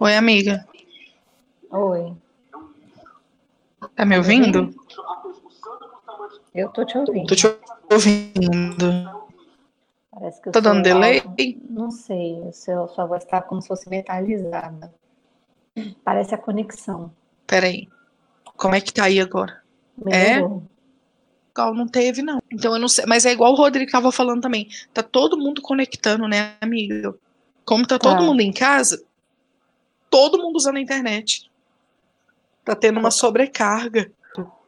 Oi, amiga. Oi. Tá me ouvindo? Eu tô te ouvindo. Tô te ouvindo. Parece que Tá dando delay? Não sei, o seu, sua voz tá como se fosse metalizada. Parece a conexão. Peraí. Como é que tá aí agora? É? Melhorou. Igual não teve, não. Então eu não sei. Mas é igual o Rodrigo tava falando também. Tá todo mundo conectando, né, amiga? Como tá todo Tá. mundo em casa, todo mundo usando a internet. Tá tendo uma sobrecarga.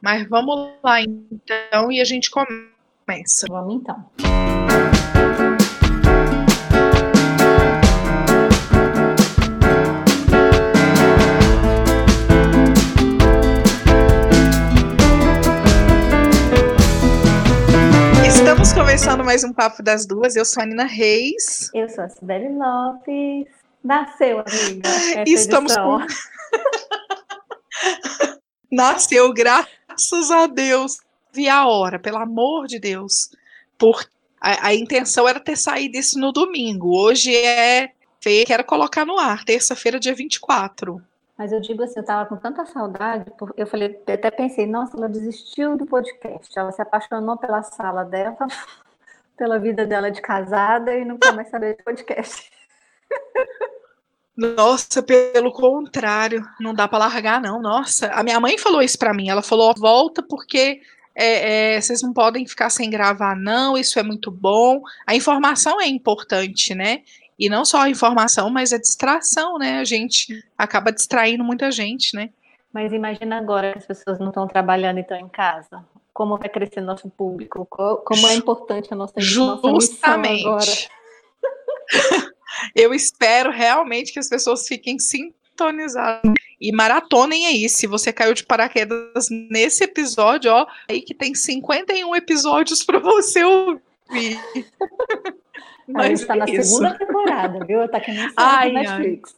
Mas vamos lá, então, e a gente começa. Vamos então. Estamos começando mais um Papo das Duas. Eu sou a Nina Reis. Eu sou a Sibeli Lopes. Nasceu, amiga. Estamos edição. Nasceu, graças a Deus. Vi a hora, pelo amor de Deus. Por a, a intenção era ter saído isso no domingo. Hoje é. Quero colocar no ar, terça-feira, dia 24. Mas eu digo assim, eu tava com tanta saudade, porque eu falei, até pensei, nossa, ela desistiu do podcast. Ela se apaixonou pela sala dela, pela vida dela de casada e não quer mais saber de podcast. Nossa, pelo contrário, não dá para largar, não. Nossa, a minha mãe falou isso para mim. Ela falou: "Ó, volta porque é, é, vocês não podem ficar sem gravar, não. Isso é muito bom. A informação é importante, né? E não só a informação, mas a distração, né? A gente acaba distraindo muita gente, né? Mas imagina agora que as pessoas não estão trabalhando e estão em casa. Como vai crescer nosso público? Co- Como é importante a nossa, nossa missão agora. Eu espero realmente que as pessoas fiquem sintonizadas e maratonem aí. Se você caiu de paraquedas nesse episódio, ó, aí que tem 51 episódios para você ouvir. A gente Mas está na é isso. segunda temporada, viu? Tá que nem série Ai, Netflix.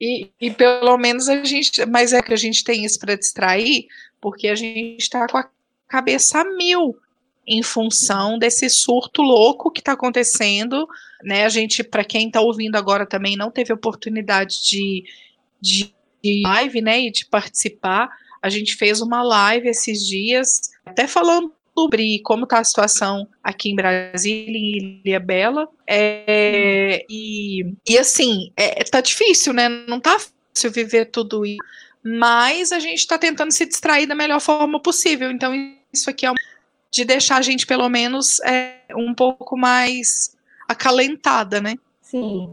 E, e pelo menos a gente, mas é que a gente tem isso para distrair, porque a gente está com a cabeça a mil em função desse surto louco que está acontecendo, né? A gente, para quem está ouvindo agora também não teve oportunidade de, de, live, né, e de participar. A gente fez uma live esses dias, até falando sobre como está a situação aqui em Brasília, em Ilha Bela, é, e, e assim, é, tá difícil, né? Não tá fácil viver tudo isso, mas a gente está tentando se distrair da melhor forma possível. Então, isso aqui é um, de deixar a gente, pelo menos, é, um pouco mais acalentada, né? Sim,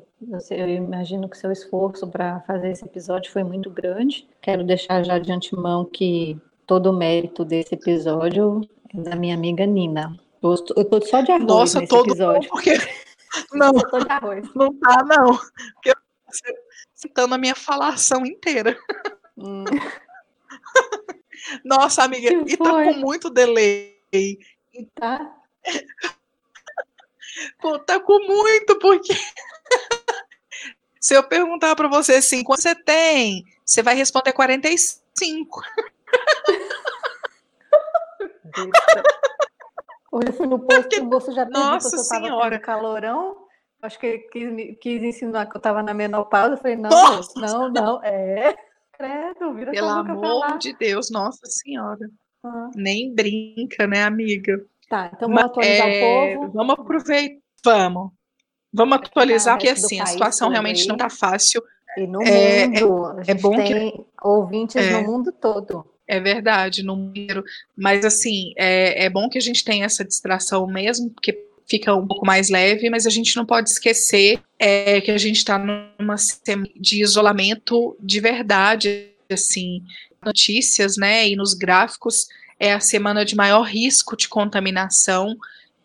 eu imagino que seu esforço para fazer esse episódio foi muito grande. Quero deixar já de antemão que todo o mérito desse episódio é da minha amiga Nina. Eu estou, só de arroz Nossa, nesse todo episódio. porque não, Eu tô de arroz. não tá, não. Porque eu citando a minha falação inteira. Hum, Nossa, amiga, e tá com muito delay. Tá? Pô, tá com muito, porque se eu perguntar pra você assim, quanto você tem? Você vai responder 45. Hoje eu fui no posto, o moço já perguntou Nossa se eu tava Senhora. tendo calorão. Acho que ele quis, quis ensinar que eu tava na menopausa. Eu falei, não, não, não, é. Credo, vira Pelo amor de Deus, nossa senhora. Nem brinca, né, amiga? Tá, então Mas, vamos atualizar é, o povo. Vamos aproveitar. Vamos. Vamos atualizar, porque assim, a situação realmente aí. não tá fácil. E no É, mundo, a gente bom que- tem ouvintes É. no mundo todo. É verdade, número. Mas assim, é, é bom que a gente tenha essa distração mesmo, porque fica um pouco mais leve, mas a gente não pode esquecer é, que a gente está numa semana de isolamento de verdade, assim, notícias, né? E nos gráficos é a semana de maior risco de contaminação.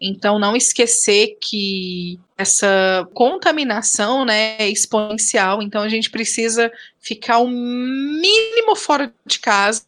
Então, não esquecer que essa contaminação né, é exponencial, então a gente precisa ficar o mínimo fora de casa,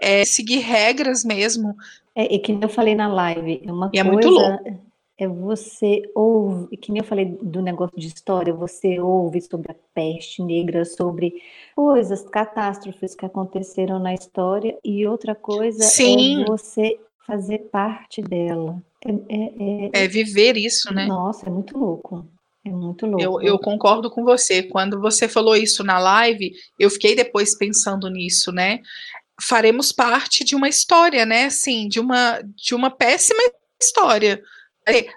é, seguir regras mesmo. É, e que eu falei na live, é uma E é coisa muito louco. É você ouve, que nem eu falei do negócio de história, você ouve sobre a peste negra, sobre coisas, catástrofes que aconteceram na história, e outra coisa Sim. é você fazer parte dela. É, é- é- É viver isso, né? Nossa, é muito louco. É muito louco. Eu, eu, concordo com você. Quando você falou isso na live, eu fiquei depois pensando nisso, né? Faremos parte de uma história, né? Assim, de uma, de uma péssima história.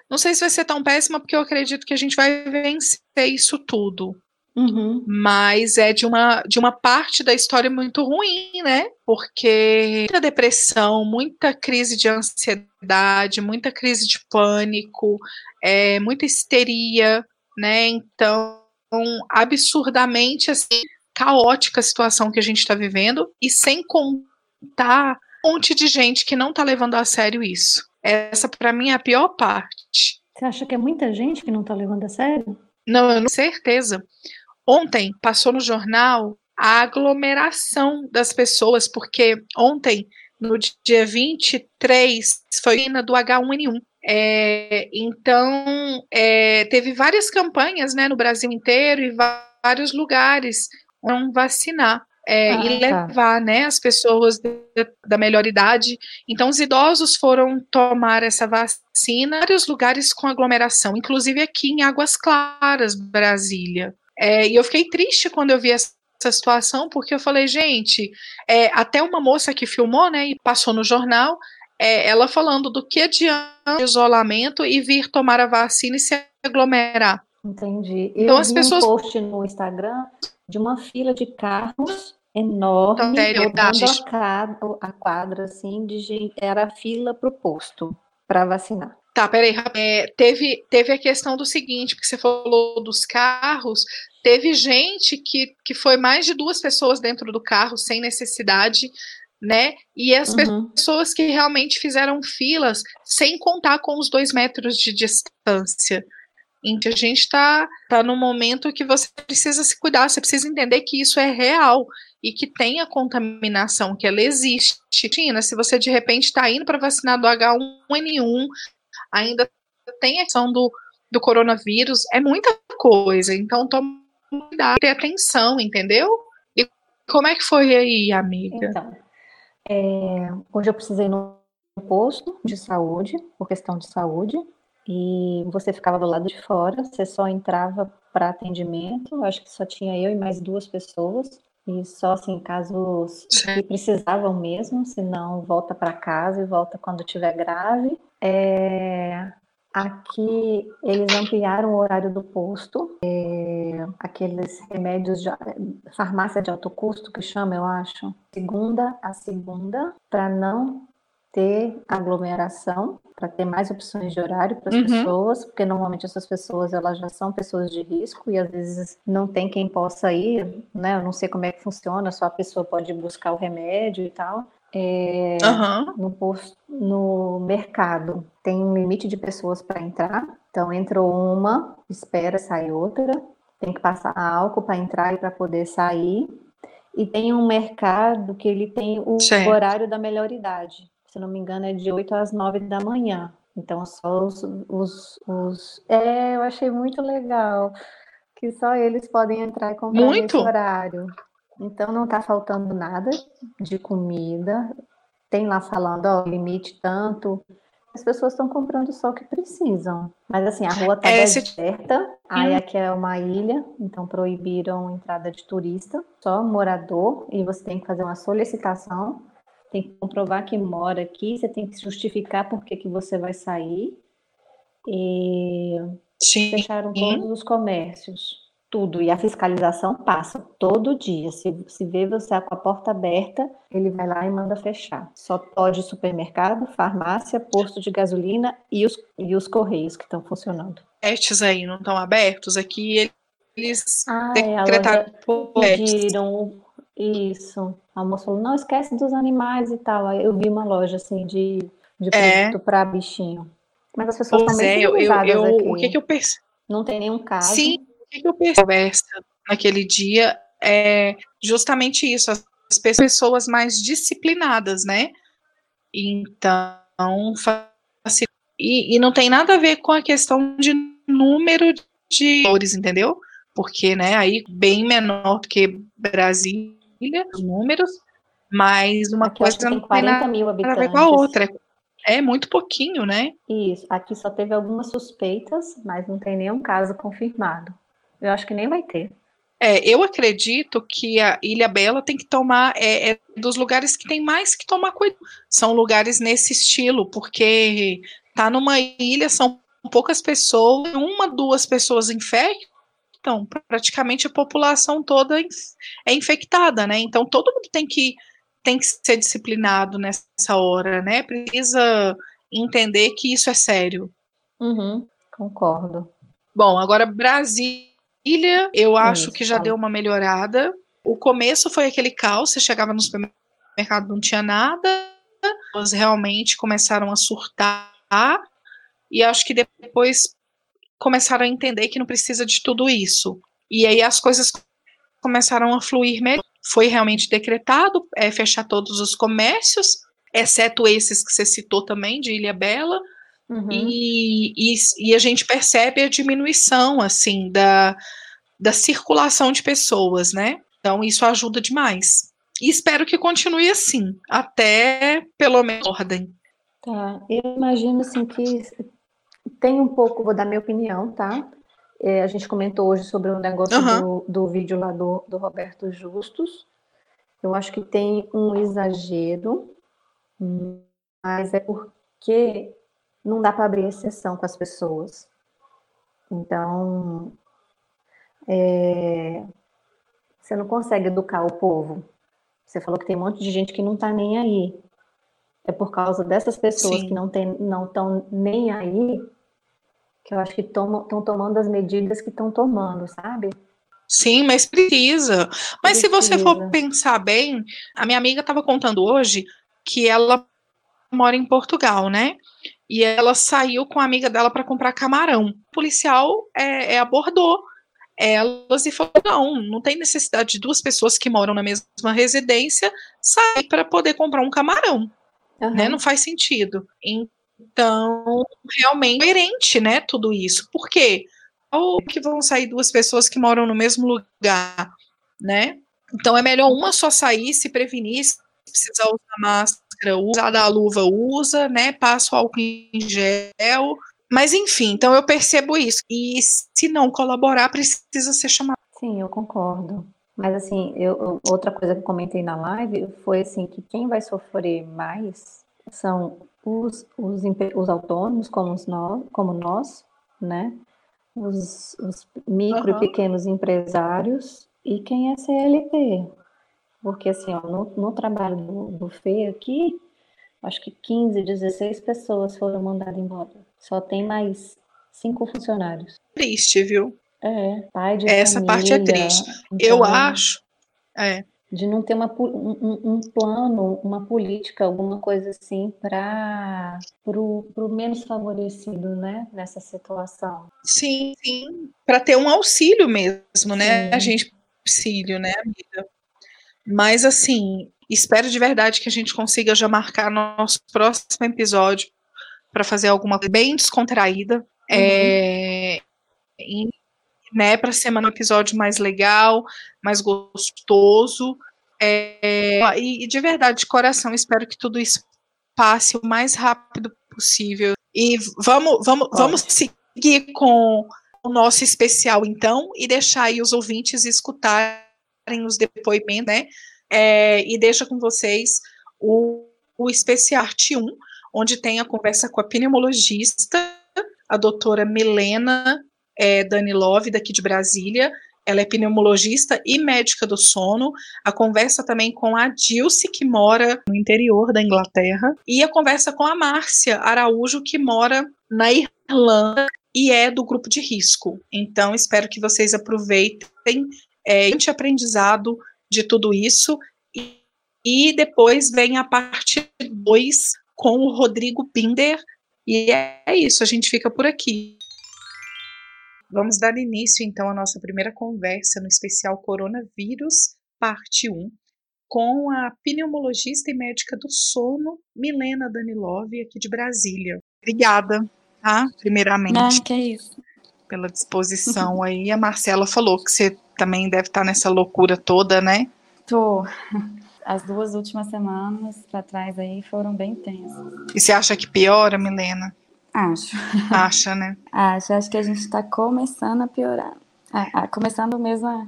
Não sei se vai ser tão péssima, porque eu acredito que a gente vai vencer isso tudo. Uhum. Mas é de uma, de uma parte da história muito ruim, né? Porque muita depressão, muita crise de ansiedade, muita crise de pânico, é, muita histeria, né? Então, absurdamente assim, caótica a situação que a gente está vivendo, e sem contar um monte de gente que não está levando a sério isso. Essa, para mim, é a pior parte. Você acha que é muita gente que não está levando a sério? Não, eu não tenho certeza. Ontem passou no jornal a aglomeração das pessoas, porque ontem, no dia 23, foi a do H1N1. É, então, é, teve várias campanhas né, no Brasil inteiro e vários lugares vão vacinar. É, ah, e tá. levar tá. né, as pessoas de, da melhor idade. Então, os idosos foram tomar essa vacina em vários lugares com aglomeração, inclusive aqui em Águas Claras, Brasília. É, e eu fiquei triste quando eu vi essa, essa situação, porque eu falei, gente, é, até uma moça que filmou, né, e passou no jornal, é, ela falando do que adianta isolamento e vir tomar a vacina e se aglomerar. Entendi. Eu então, as pessoas... um post no Instagram de uma fila de carros enorme, então, a quadra, a quadra, assim, de gente, era a fila para o posto para vacinar. Tá, peraí, é, teve, teve a questão do seguinte, porque você falou dos carros, teve gente que, que foi mais de duas pessoas dentro do carro sem necessidade, né? E as uhum. pessoas que realmente fizeram filas sem contar com os dois metros de distância. Então a gente está tá no momento que você precisa se cuidar, você precisa entender que isso é real e que tem a contaminação, que ela existe. Tina, se você de repente está indo para vacinar do H1N1, ainda tem a questão do, do coronavírus, é muita coisa. Então, tome cuidado, ter atenção, entendeu? E como é que foi aí, amiga? Então, é, hoje eu precisei no posto de saúde, por questão de saúde, e você ficava do lado de fora, você só entrava para atendimento, acho que só tinha eu e mais duas pessoas, e só assim, casos que precisavam mesmo, senão volta para casa e volta quando tiver grave. É, aqui eles ampliaram o horário do posto, é, aqueles remédios de farmácia de alto custo que chama, eu acho, segunda a segunda, para não ter aglomeração, para ter mais opções de horário para as uhum. pessoas, porque normalmente essas pessoas elas já são pessoas de risco e às vezes não tem quem possa ir, né? Eu não sei como é que funciona, só a pessoa pode buscar o remédio e tal. É, uhum. no, posto, no mercado tem um limite de pessoas para entrar, então entrou uma, espera, sai outra, tem que passar álcool para entrar e para poder sair. E tem um mercado que ele tem o certo. horário da melhor idade se não me engano, é de 8 às 9 da manhã. Então, só os, os, os... É, eu achei muito legal que só eles podem entrar e comprar muito? nesse horário. Então, não está faltando nada de comida. Tem lá falando, ó, limite tanto. As pessoas estão comprando só o que precisam. Mas, assim, a rua está deserta. Hum. Aí aqui é uma ilha, então proibiram entrada de turista, só morador. E você tem que fazer uma solicitação tem que comprovar que mora aqui, você tem que justificar por que, que você vai sair. E Sim. fecharam todos os comércios, tudo. E a fiscalização passa todo dia. Se, se vê você com a porta aberta, ele vai lá e manda fechar. Só pode supermercado, farmácia, posto de gasolina e os, e os correios que estão funcionando. Estes aí não estão abertos? Aqui eles ah, decretaram é, pediram isso. A moça falou, não esquece dos animais e tal. Aí eu vi uma loja assim de, de é. produto para bichinho. Mas as pessoas pois estão é, eu, eu, aqui. O que, que eu percebi? Não tem nenhum caso. Sim, o que, que eu percebi naquele dia é justamente isso. As pessoas mais disciplinadas, né? Então, e, e não tem nada a ver com a questão de número de flores, entendeu? Porque, né, aí bem menor do que Brasil, os números, mas uma Aqui coisa não tem 40 mil habitantes. com a outra. É muito pouquinho, né? Isso. Aqui só teve algumas suspeitas, mas não tem nenhum caso confirmado. Eu acho que nem vai ter. É, eu acredito que a Ilha Bela tem que tomar, é, é, dos lugares que tem mais que tomar cuidado. São lugares nesse estilo, porque tá numa ilha, são poucas pessoas, uma, duas pessoas infectam, praticamente a população toda é infectada, né? Então todo mundo tem que, tem que ser disciplinado nessa hora, né? Precisa entender que isso é sério. Uhum, concordo. Bom, agora Brasil Ilha, eu acho Isso, que já deu uma melhorada. O começo foi aquele caos, você chegava no supermercado não tinha nada, elas realmente começaram a surtar, e acho que depois começaram a entender que não precisa de tudo isso. E aí as coisas começaram a fluir melhor. Foi realmente decretado é, fechar todos os comércios, exceto esses que você citou também, de Ilha Bela, Uhum. E, e, e, a gente percebe a diminuição, assim, da, da circulação de pessoas, né? Então, isso ajuda demais. E espero que continue assim, até pelo menos ordem. Tá, eu imagino, assim, que tem um pouco, vou dar minha opinião, tá? É, a gente comentou hoje sobre o negócio uhum. do, do vídeo lá do, do Roberto Justus. Eu acho que tem um exagero, mas é porque não dá para abrir exceção com as pessoas. Então, é, você não consegue educar o povo. Você falou que tem um monte de gente que não está nem aí. É por causa dessas pessoas Sim. que não estão nem aí que eu acho que estão tomando as medidas que estão tomando, sabe? Sim, mas precisa. Mas precisa. se você for pensar bem, a minha amiga estava contando hoje que ela mora em Portugal, né? E ela saiu com a amiga dela para comprar camarão. O policial é, é, abordou elas e falou: não, não tem necessidade de duas pessoas que moram na mesma residência sair para poder comprar um camarão. Uhum. Né? Não faz sentido. Então, realmente é coerente, né? Tudo isso. Por quê? Ou que vão sair duas pessoas que moram no mesmo lugar, né? Então é melhor uma só sair, se prevenir, se precisar usar máscara máscara usa, da luva usa, né? Passa o álcool em gel. Mas enfim, então eu percebo isso. E se não colaborar, precisa ser chamado. Sim, eu concordo. Mas assim, eu, outra coisa que eu comentei na live foi assim que quem vai sofrer mais são os, os, os autônomos, como nós, como nós, né? Os, os micro uhum. e pequenos empresários e quem é CLT, porque, assim, ó, no, no trabalho do, do FE aqui, acho que 15, 16 pessoas foram mandadas embora. Só tem mais cinco funcionários. Triste, viu? É, pai de Essa família, parte é triste. Então, Eu acho. É. De não ter uma, um, um plano, uma política, alguma coisa assim, para o menos favorecido, né? Nessa situação. Sim, sim. Para ter um auxílio mesmo, né? Sim. A gente auxílio, né, amiga? Mas assim, espero de verdade que a gente consiga já marcar nosso próximo episódio para fazer alguma coisa bem descontraída. Uhum. É, né, para ser um episódio mais legal, mais gostoso. É, e, de verdade, de coração, espero que tudo isso passe o mais rápido possível. E vamos, vamos, vamos seguir com o nosso especial, então, e deixar aí os ouvintes escutarem os depoimentos, né? É, e deixa com vocês o, o especial arte 1, onde tem a conversa com a pneumologista, a doutora Milena é, Danilov, daqui de Brasília. Ela é pneumologista e médica do sono. A conversa também com a Dilce, que mora no interior da Inglaterra. E a conversa com a Márcia Araújo, que mora na Irlanda e é do grupo de risco. Então, espero que vocês aproveitem é, aprendizado de tudo isso. E, e depois vem a parte 2 com o Rodrigo Binder. E é isso, a gente fica por aqui. Vamos dar início então à nossa primeira conversa no especial Coronavírus, parte 1, com a pneumologista e médica do sono, Milena Danilov, aqui de Brasília. Obrigada, tá? Primeiramente. Ah, que é isso. Pela disposição aí. A Marcela falou que você também deve estar nessa loucura toda, né? Tô. as duas últimas semanas para trás aí foram bem tensas. E você acha que piora, Milena? Acho. Acha, né? acho. Acho que a gente está começando a piorar. Ah, ah, começando mesmo a,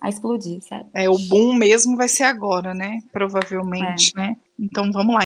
a, explodir, sabe? É, o boom mesmo vai ser agora, né? Provavelmente, é. né? Então vamos lá.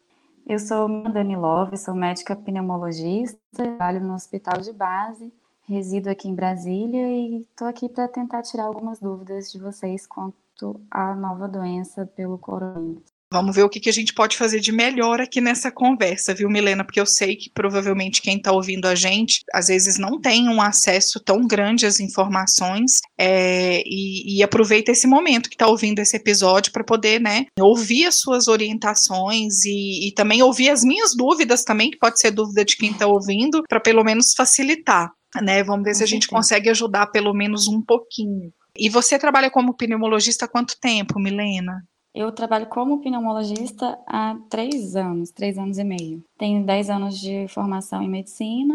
Eu sou Dani Love, sou médica pneumologista, trabalho no hospital de base, resido aqui em Brasília e estou aqui para tentar tirar algumas dúvidas de vocês quanto à nova doença pelo coronavírus. Vamos ver o que, que a gente pode fazer de melhor aqui nessa conversa, viu, Milena? Porque eu sei que provavelmente quem está ouvindo a gente, às vezes não tem um acesso tão grande às informações é, e, e, aproveita esse momento que está ouvindo esse episódio para poder, né, ouvir as suas orientações e, e também ouvir as minhas dúvidas também, que pode ser dúvida de quem está ouvindo, para pelo menos facilitar. Né, vamos ver se a gente consegue ajudar pelo menos um pouquinho. E você trabalha como pneumologista há quanto tempo, Milena? Eu trabalho como pneumologista há três anos, três anos e meio. Tenho dez anos de formação em medicina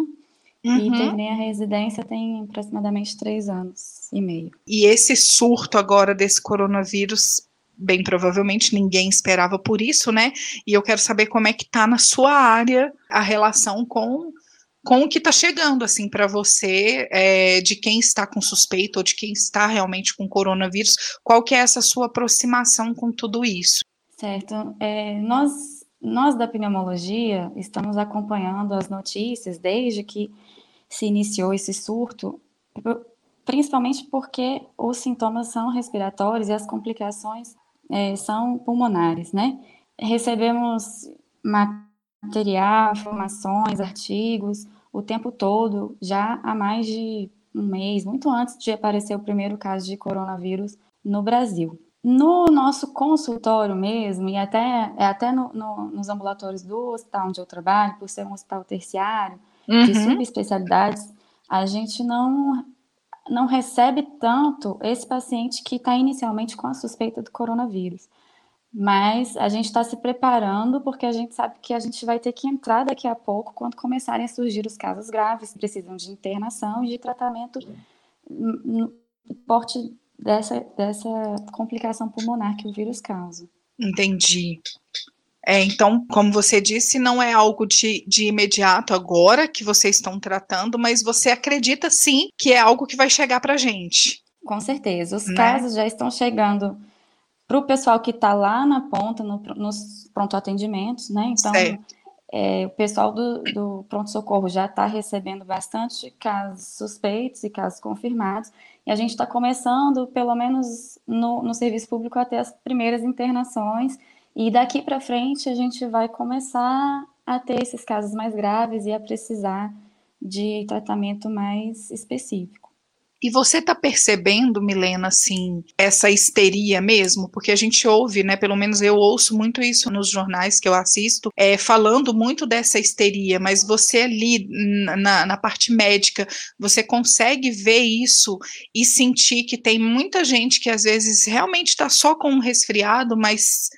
uhum. e terminei a residência tem aproximadamente três anos e meio. E esse surto agora desse coronavírus, bem provavelmente ninguém esperava por isso, né? E eu quero saber como é que tá na sua área a relação com com o que está chegando assim para você, é, de quem está com suspeita ou de quem está realmente com coronavírus, qual que é essa sua aproximação com tudo isso? Certo. É, nós, nós da pneumologia estamos acompanhando as notícias desde que se iniciou esse surto, principalmente porque os sintomas são respiratórios e as complicações é, são pulmonares, né? Recebemos material, informações, artigos, o tempo todo, já há mais de um mês, muito antes de aparecer o primeiro caso de coronavírus no Brasil. No nosso consultório mesmo, e até, é até no, no, nos ambulatórios do hospital onde eu trabalho, por ser um hospital terciário, uhum. de subespecialidades, a gente não, não recebe tanto esse paciente que está inicialmente com a suspeita do coronavírus. Mas a gente está se preparando porque a gente sabe que a gente vai ter que entrar daqui a pouco quando começarem a surgir os casos graves, precisam de internação e de tratamento no porte dessa, dessa complicação pulmonar que o vírus causa. Entendi. É, então, como você disse, não é algo de, de imediato agora que vocês estão tratando, mas você acredita sim que é algo que vai chegar para a gente. Com certeza. Os né? casos já estão chegando para o pessoal que está lá na ponta, no, nos pronto-atendimentos, né? Então, é, o pessoal do, do pronto-socorro já está recebendo bastante casos suspeitos e casos confirmados, e a gente está começando, pelo menos no, no serviço público, a ter as primeiras internações, e daqui para frente a gente vai começar a ter esses casos mais graves e a precisar de tratamento mais específico. E você está percebendo, Milena, assim, essa histeria mesmo? Porque a gente ouve, né? Pelo menos eu ouço muito isso nos jornais que eu assisto, é, falando muito dessa histeria, mas você ali na, na parte médica, você consegue ver isso e sentir que tem muita gente que às vezes realmente está só com um resfriado, mas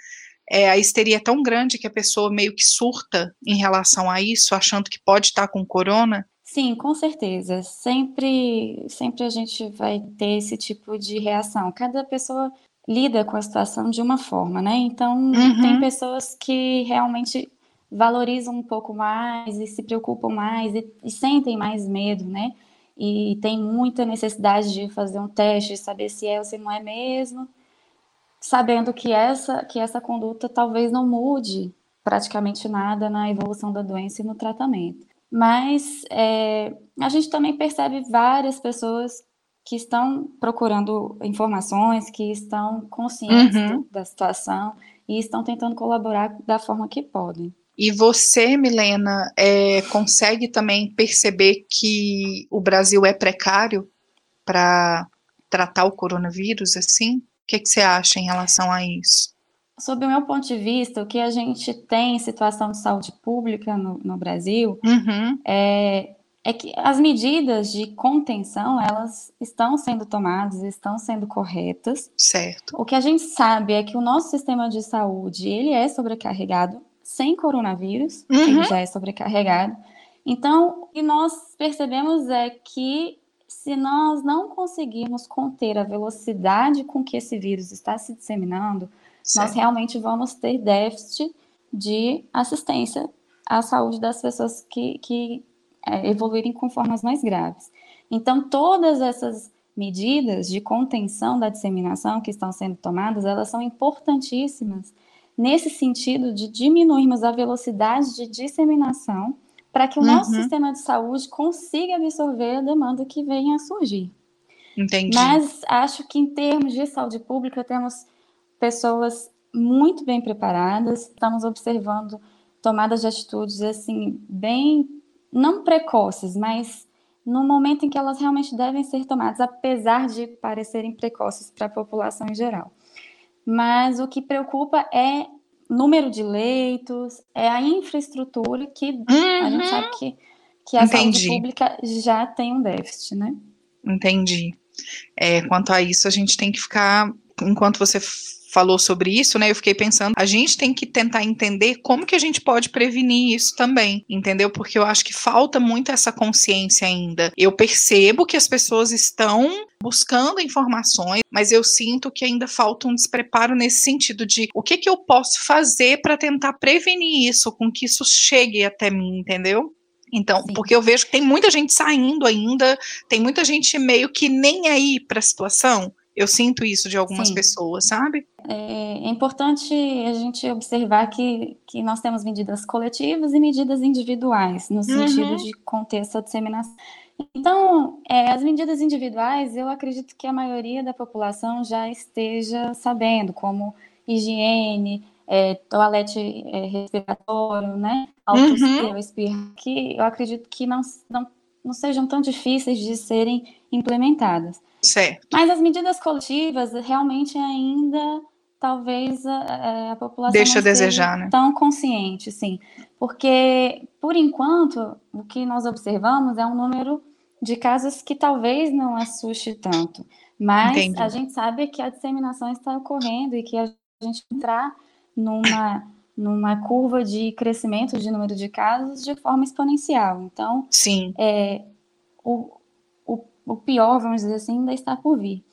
é, a histeria é tão grande que a pessoa meio que surta em relação a isso, achando que pode estar tá com corona. Sim, com certeza. Sempre, sempre a gente vai ter esse tipo de reação. Cada pessoa lida com a situação de uma forma, né? Então, uhum. tem pessoas que realmente valorizam um pouco mais e se preocupam mais e, e, sentem mais medo, né? E tem muita necessidade de fazer um teste, de saber se é ou se não é mesmo, sabendo que essa, que essa conduta talvez não mude praticamente nada na evolução da doença e no tratamento. Mas é, a gente também percebe várias pessoas que estão procurando informações, que estão conscientes uhum. da situação e estão tentando colaborar da forma que podem. E você, Milena, é, consegue também perceber que o Brasil é precário para tratar o coronavírus, assim? O que, que você acha em relação a isso? Sob o meu ponto de vista, o que a gente tem em situação de saúde pública no, no Brasil uhum. é, é que as medidas de contenção, elas estão sendo tomadas, estão sendo corretas. Certo. O que a gente sabe é que o nosso sistema de saúde, ele é sobrecarregado sem coronavírus, uhum. ele já é sobrecarregado. Então, o que nós percebemos é que se nós não conseguirmos conter a velocidade com que esse vírus está se disseminando, certo. nós realmente vamos ter déficit de assistência à saúde das pessoas que, que é, evoluírem com formas mais graves. Então, todas essas medidas de contenção da disseminação que estão sendo tomadas, elas são importantíssimas nesse sentido de diminuirmos a velocidade de disseminação para que o uhum. nosso sistema de saúde consiga absorver a demanda que venha a surgir. Entendi. Mas acho que em termos de saúde pública temos pessoas muito bem preparadas, estamos observando tomadas de atitudes assim bem não precoces, mas no momento em que elas realmente devem ser tomadas, apesar de parecerem precoces para a população em geral. Mas o que preocupa é número de leitos, é a infraestrutura que uhum. a gente uhum. sabe que, que a Entendi. saúde pública já tem um déficit, né? Entendi. É, quanto a isso, a gente tem que ficar, enquanto você falou sobre isso, né? Eu fiquei pensando, a gente tem que tentar entender como que a gente pode prevenir isso também, entendeu? Porque eu acho que falta muito essa consciência ainda. Eu percebo que as pessoas estão buscando informações, mas eu sinto que ainda falta um despreparo nesse sentido de o que que eu posso fazer para tentar prevenir isso, com que isso chegue até mim, entendeu? Então, Sim. porque eu vejo que tem muita gente saindo ainda, tem muita gente meio que nem aí para a situação. Eu sinto isso de algumas Sim. pessoas, sabe? É, é, importante a gente observar que, que nós temos medidas coletivas e medidas individuais, no sentido uhum. de conter essa disseminação. Então, é, as medidas individuais, eu acredito que a maioria da população já esteja sabendo, como higiene, é, toalete é, respiratório, né? Autospira, uhum. espirro, que eu acredito que não, não, não sejam tão difíceis de serem implementadas. Certo. Mas as medidas coletivas realmente ainda talvez a, a população deixa não a desejar, né? tão consciente, sim, porque por enquanto o que nós observamos é um número de casos que talvez não assuste tanto, mas Entendi. a gente sabe que a disseminação está ocorrendo e que a gente entrar numa numa curva de crescimento de número de casos de forma exponencial. Então, sim, é, o, o pior, vamos dizer assim, ainda está por vir.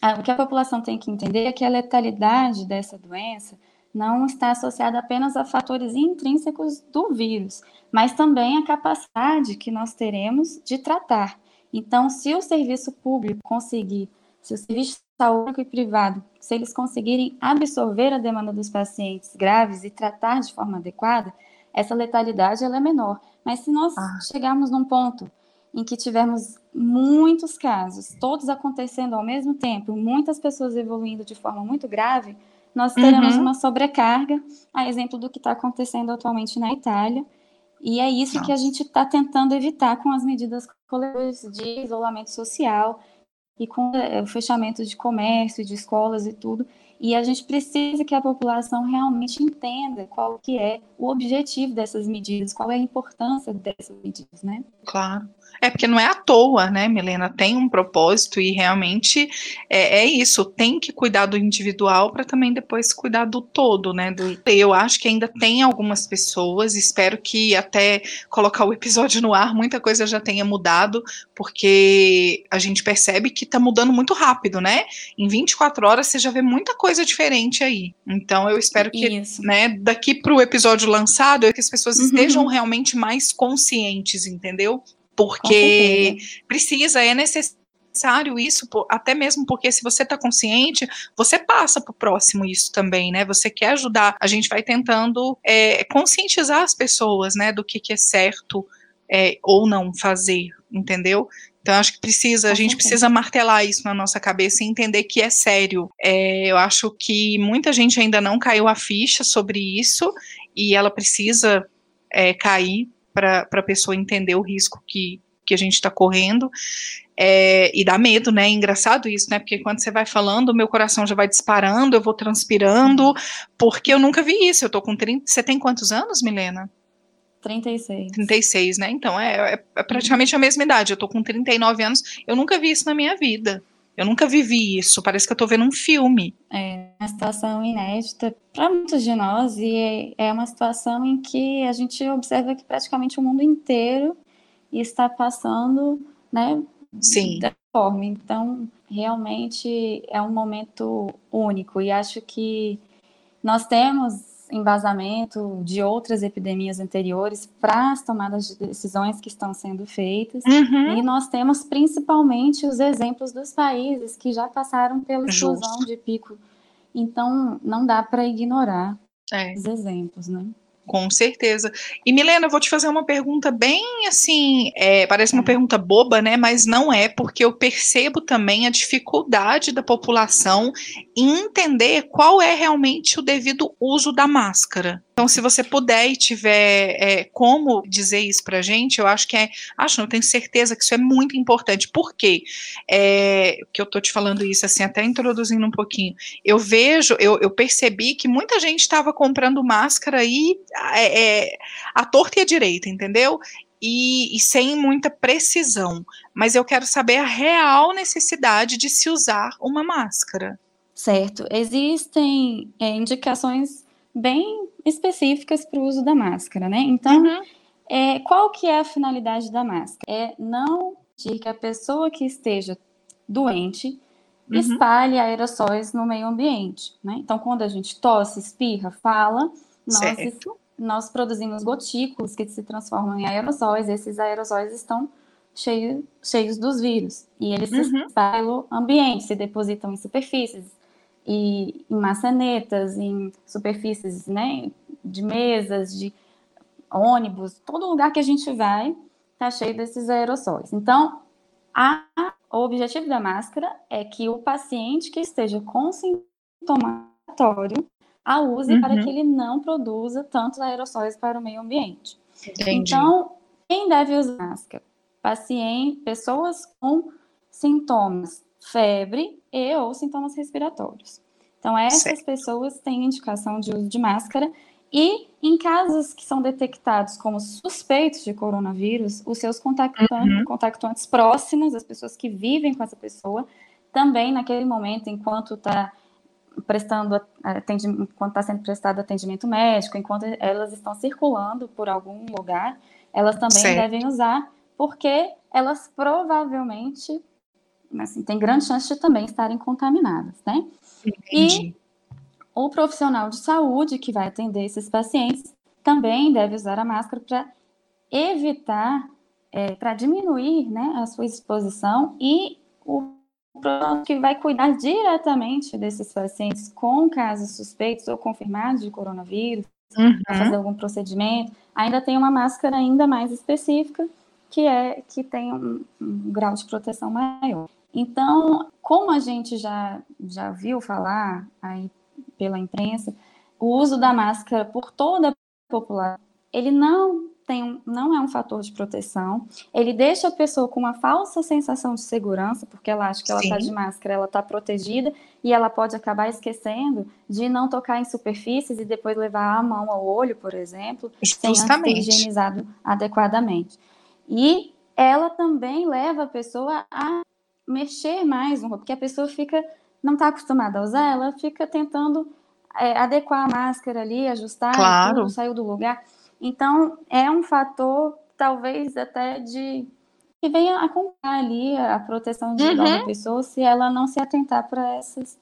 Ah, o que a população tem que entender é que a letalidade dessa doença não está associada apenas a fatores intrínsecos do vírus, mas também a capacidade que nós teremos de tratar. Então, se o serviço público conseguir, se o serviço público e privado, se eles conseguirem absorver a demanda dos pacientes graves e tratar de forma adequada, essa letalidade ela é menor. Mas se nós ah. chegarmos num ponto em que tivermos muitos casos, todos acontecendo ao mesmo tempo, muitas pessoas evoluindo de forma muito grave, nós teremos uhum. uma sobrecarga, a exemplo do que está acontecendo atualmente na Itália. E é isso Nossa. que a gente está tentando evitar com as medidas coletivas de isolamento social e com é, o fechamento de comércio, de escolas e tudo. E a gente precisa que a população realmente entenda qual que é o objetivo dessas medidas, qual é a importância dessas medidas, né? Claro. É porque não é à toa, né, Milena? Tem um propósito e realmente é, é isso. Tem que cuidar do individual para também depois cuidar do todo, né? Do, eu acho que ainda tem algumas pessoas, espero que até colocar o episódio no ar, muita coisa já tenha mudado, porque a gente percebe que está mudando muito rápido, né? Em 24 horas você já vê muita coisa diferente aí. Então eu espero que, isso. né, daqui para o episódio lançado, é que as pessoas uhum. estejam realmente mais conscientes, entendeu? porque precisa, é necessário isso, até mesmo porque se você está consciente, você passa para o próximo isso também, né? Você quer ajudar, a gente vai tentando é, conscientizar as pessoas, né, do que, que é certo é, ou não fazer, entendeu? Então, acho que precisa, a gente precisa martelar isso na nossa cabeça e entender que é sério. É, eu acho que muita gente ainda não caiu a ficha sobre isso e ela precisa é, cair para a pessoa entender o risco que, que a gente está correndo. É, e dá medo, né? É engraçado isso, né? Porque quando você vai falando, o meu coração já vai disparando, eu vou transpirando, porque eu nunca vi isso. Eu tô com 30. Você tem quantos anos, Milena? 36. 36, né? Então, é, é, é praticamente a mesma idade. Eu tô com 39 anos, eu nunca vi isso na minha vida. Eu nunca vivi isso, parece que eu estou vendo um filme. É uma situação inédita para muitos de nós e é uma situação em que a gente observa que praticamente o mundo inteiro está passando, né, Sim. da forma. Então, realmente é um momento único e acho que nós temos embasamento de outras epidemias anteriores para as tomadas de decisões que estão sendo feitas. Uhum. E nós temos principalmente os exemplos dos países que já passaram pela explosão Justo. de pico. Então, não dá para ignorar É. os exemplos, né? Com certeza. E Milena, eu vou te fazer uma pergunta bem assim, é, parece uma pergunta boba, né? Mas não é, porque eu percebo também a dificuldade da população em entender qual é realmente o devido uso da máscara. Então, se você puder e tiver é, como dizer isso pra gente, eu acho que é. Acho, não, tenho certeza que isso é muito importante. Por quê? É, que eu tô te falando isso, assim, até introduzindo um pouquinho. Eu vejo, eu, eu percebi que muita gente estava comprando máscara aí é, é, à torta e à direita, entendeu? E, e, sem muita precisão. Mas eu quero saber a real necessidade de se usar uma máscara. Certo. Existem é, indicações bem específicas para o uso da máscara, né? Então, uhum. é, qual que é a finalidade da máscara? É não de que a pessoa que esteja doente uhum. espalhe aerossóis no meio ambiente, né? Então, quando a gente tosse, espirra, fala, nós, nós produzimos gotículas que se transformam em aerossóis. Esses aerossóis estão cheios, cheios dos vírus e eles uhum. se espalham ambiente, se depositam em superfícies e em maçanetas, em superfícies, né, de mesas, de ônibus, todo lugar que a gente vai está cheio desses aerossóis. Então, a, o objetivo da máscara é que o paciente que esteja com sintomatório a use uhum. para que ele não produza tantos aerossóis para o meio ambiente. Entendi. Então, quem deve usar máscara? Paciente, pessoas com sintomas, febre e ou sintomas respiratórios. Então, essas certo. pessoas têm indicação de uso de máscara e em casos que são detectados como suspeitos de coronavírus, os seus contactantes, uhum. contactantes próximos, as pessoas que vivem com essa pessoa, também naquele momento, enquanto está prestando atendimento, enquanto está sendo prestado atendimento médico, enquanto elas estão circulando por algum lugar, elas também certo. devem usar, porque elas provavelmente, assim, tem grande chance de também estarem contaminadas, né? Entendi. E o profissional de saúde que vai atender esses pacientes também deve usar a máscara para evitar, é, para diminuir né, a sua exposição e o profissional que vai cuidar diretamente desses pacientes com casos suspeitos ou confirmados de coronavírus, uhum. fazer algum procedimento, ainda tem uma máscara ainda mais específica que é que tem um, um grau de proteção maior. Então, como a gente já, já viu falar aí pela imprensa, o uso da máscara por toda a população, ele não tem, não é um fator de proteção, ele deixa a pessoa com uma falsa sensação de segurança, porque ela acha que ela está de máscara, ela está protegida, e ela pode acabar esquecendo de não tocar em superfícies e depois levar a mão ao olho, por exemplo, Justamente. sem ter higienizado adequadamente. E ela também leva a pessoa a mexer mais no porque a pessoa fica, não está acostumada a usar, ela fica tentando é, adequar a máscara ali, ajustar, claro. tudo, saiu do lugar. Então, é um fator, talvez, até de que venha acompanhar ali a proteção individual uhum. da pessoa se ela não se atentar para essas,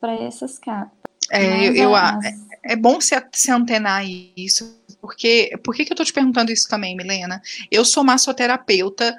para essas capas. É, eu, eu, as... é bom se, se antenar isso, porque por que, que eu estou te perguntando isso também, Milena? Eu sou massoterapeuta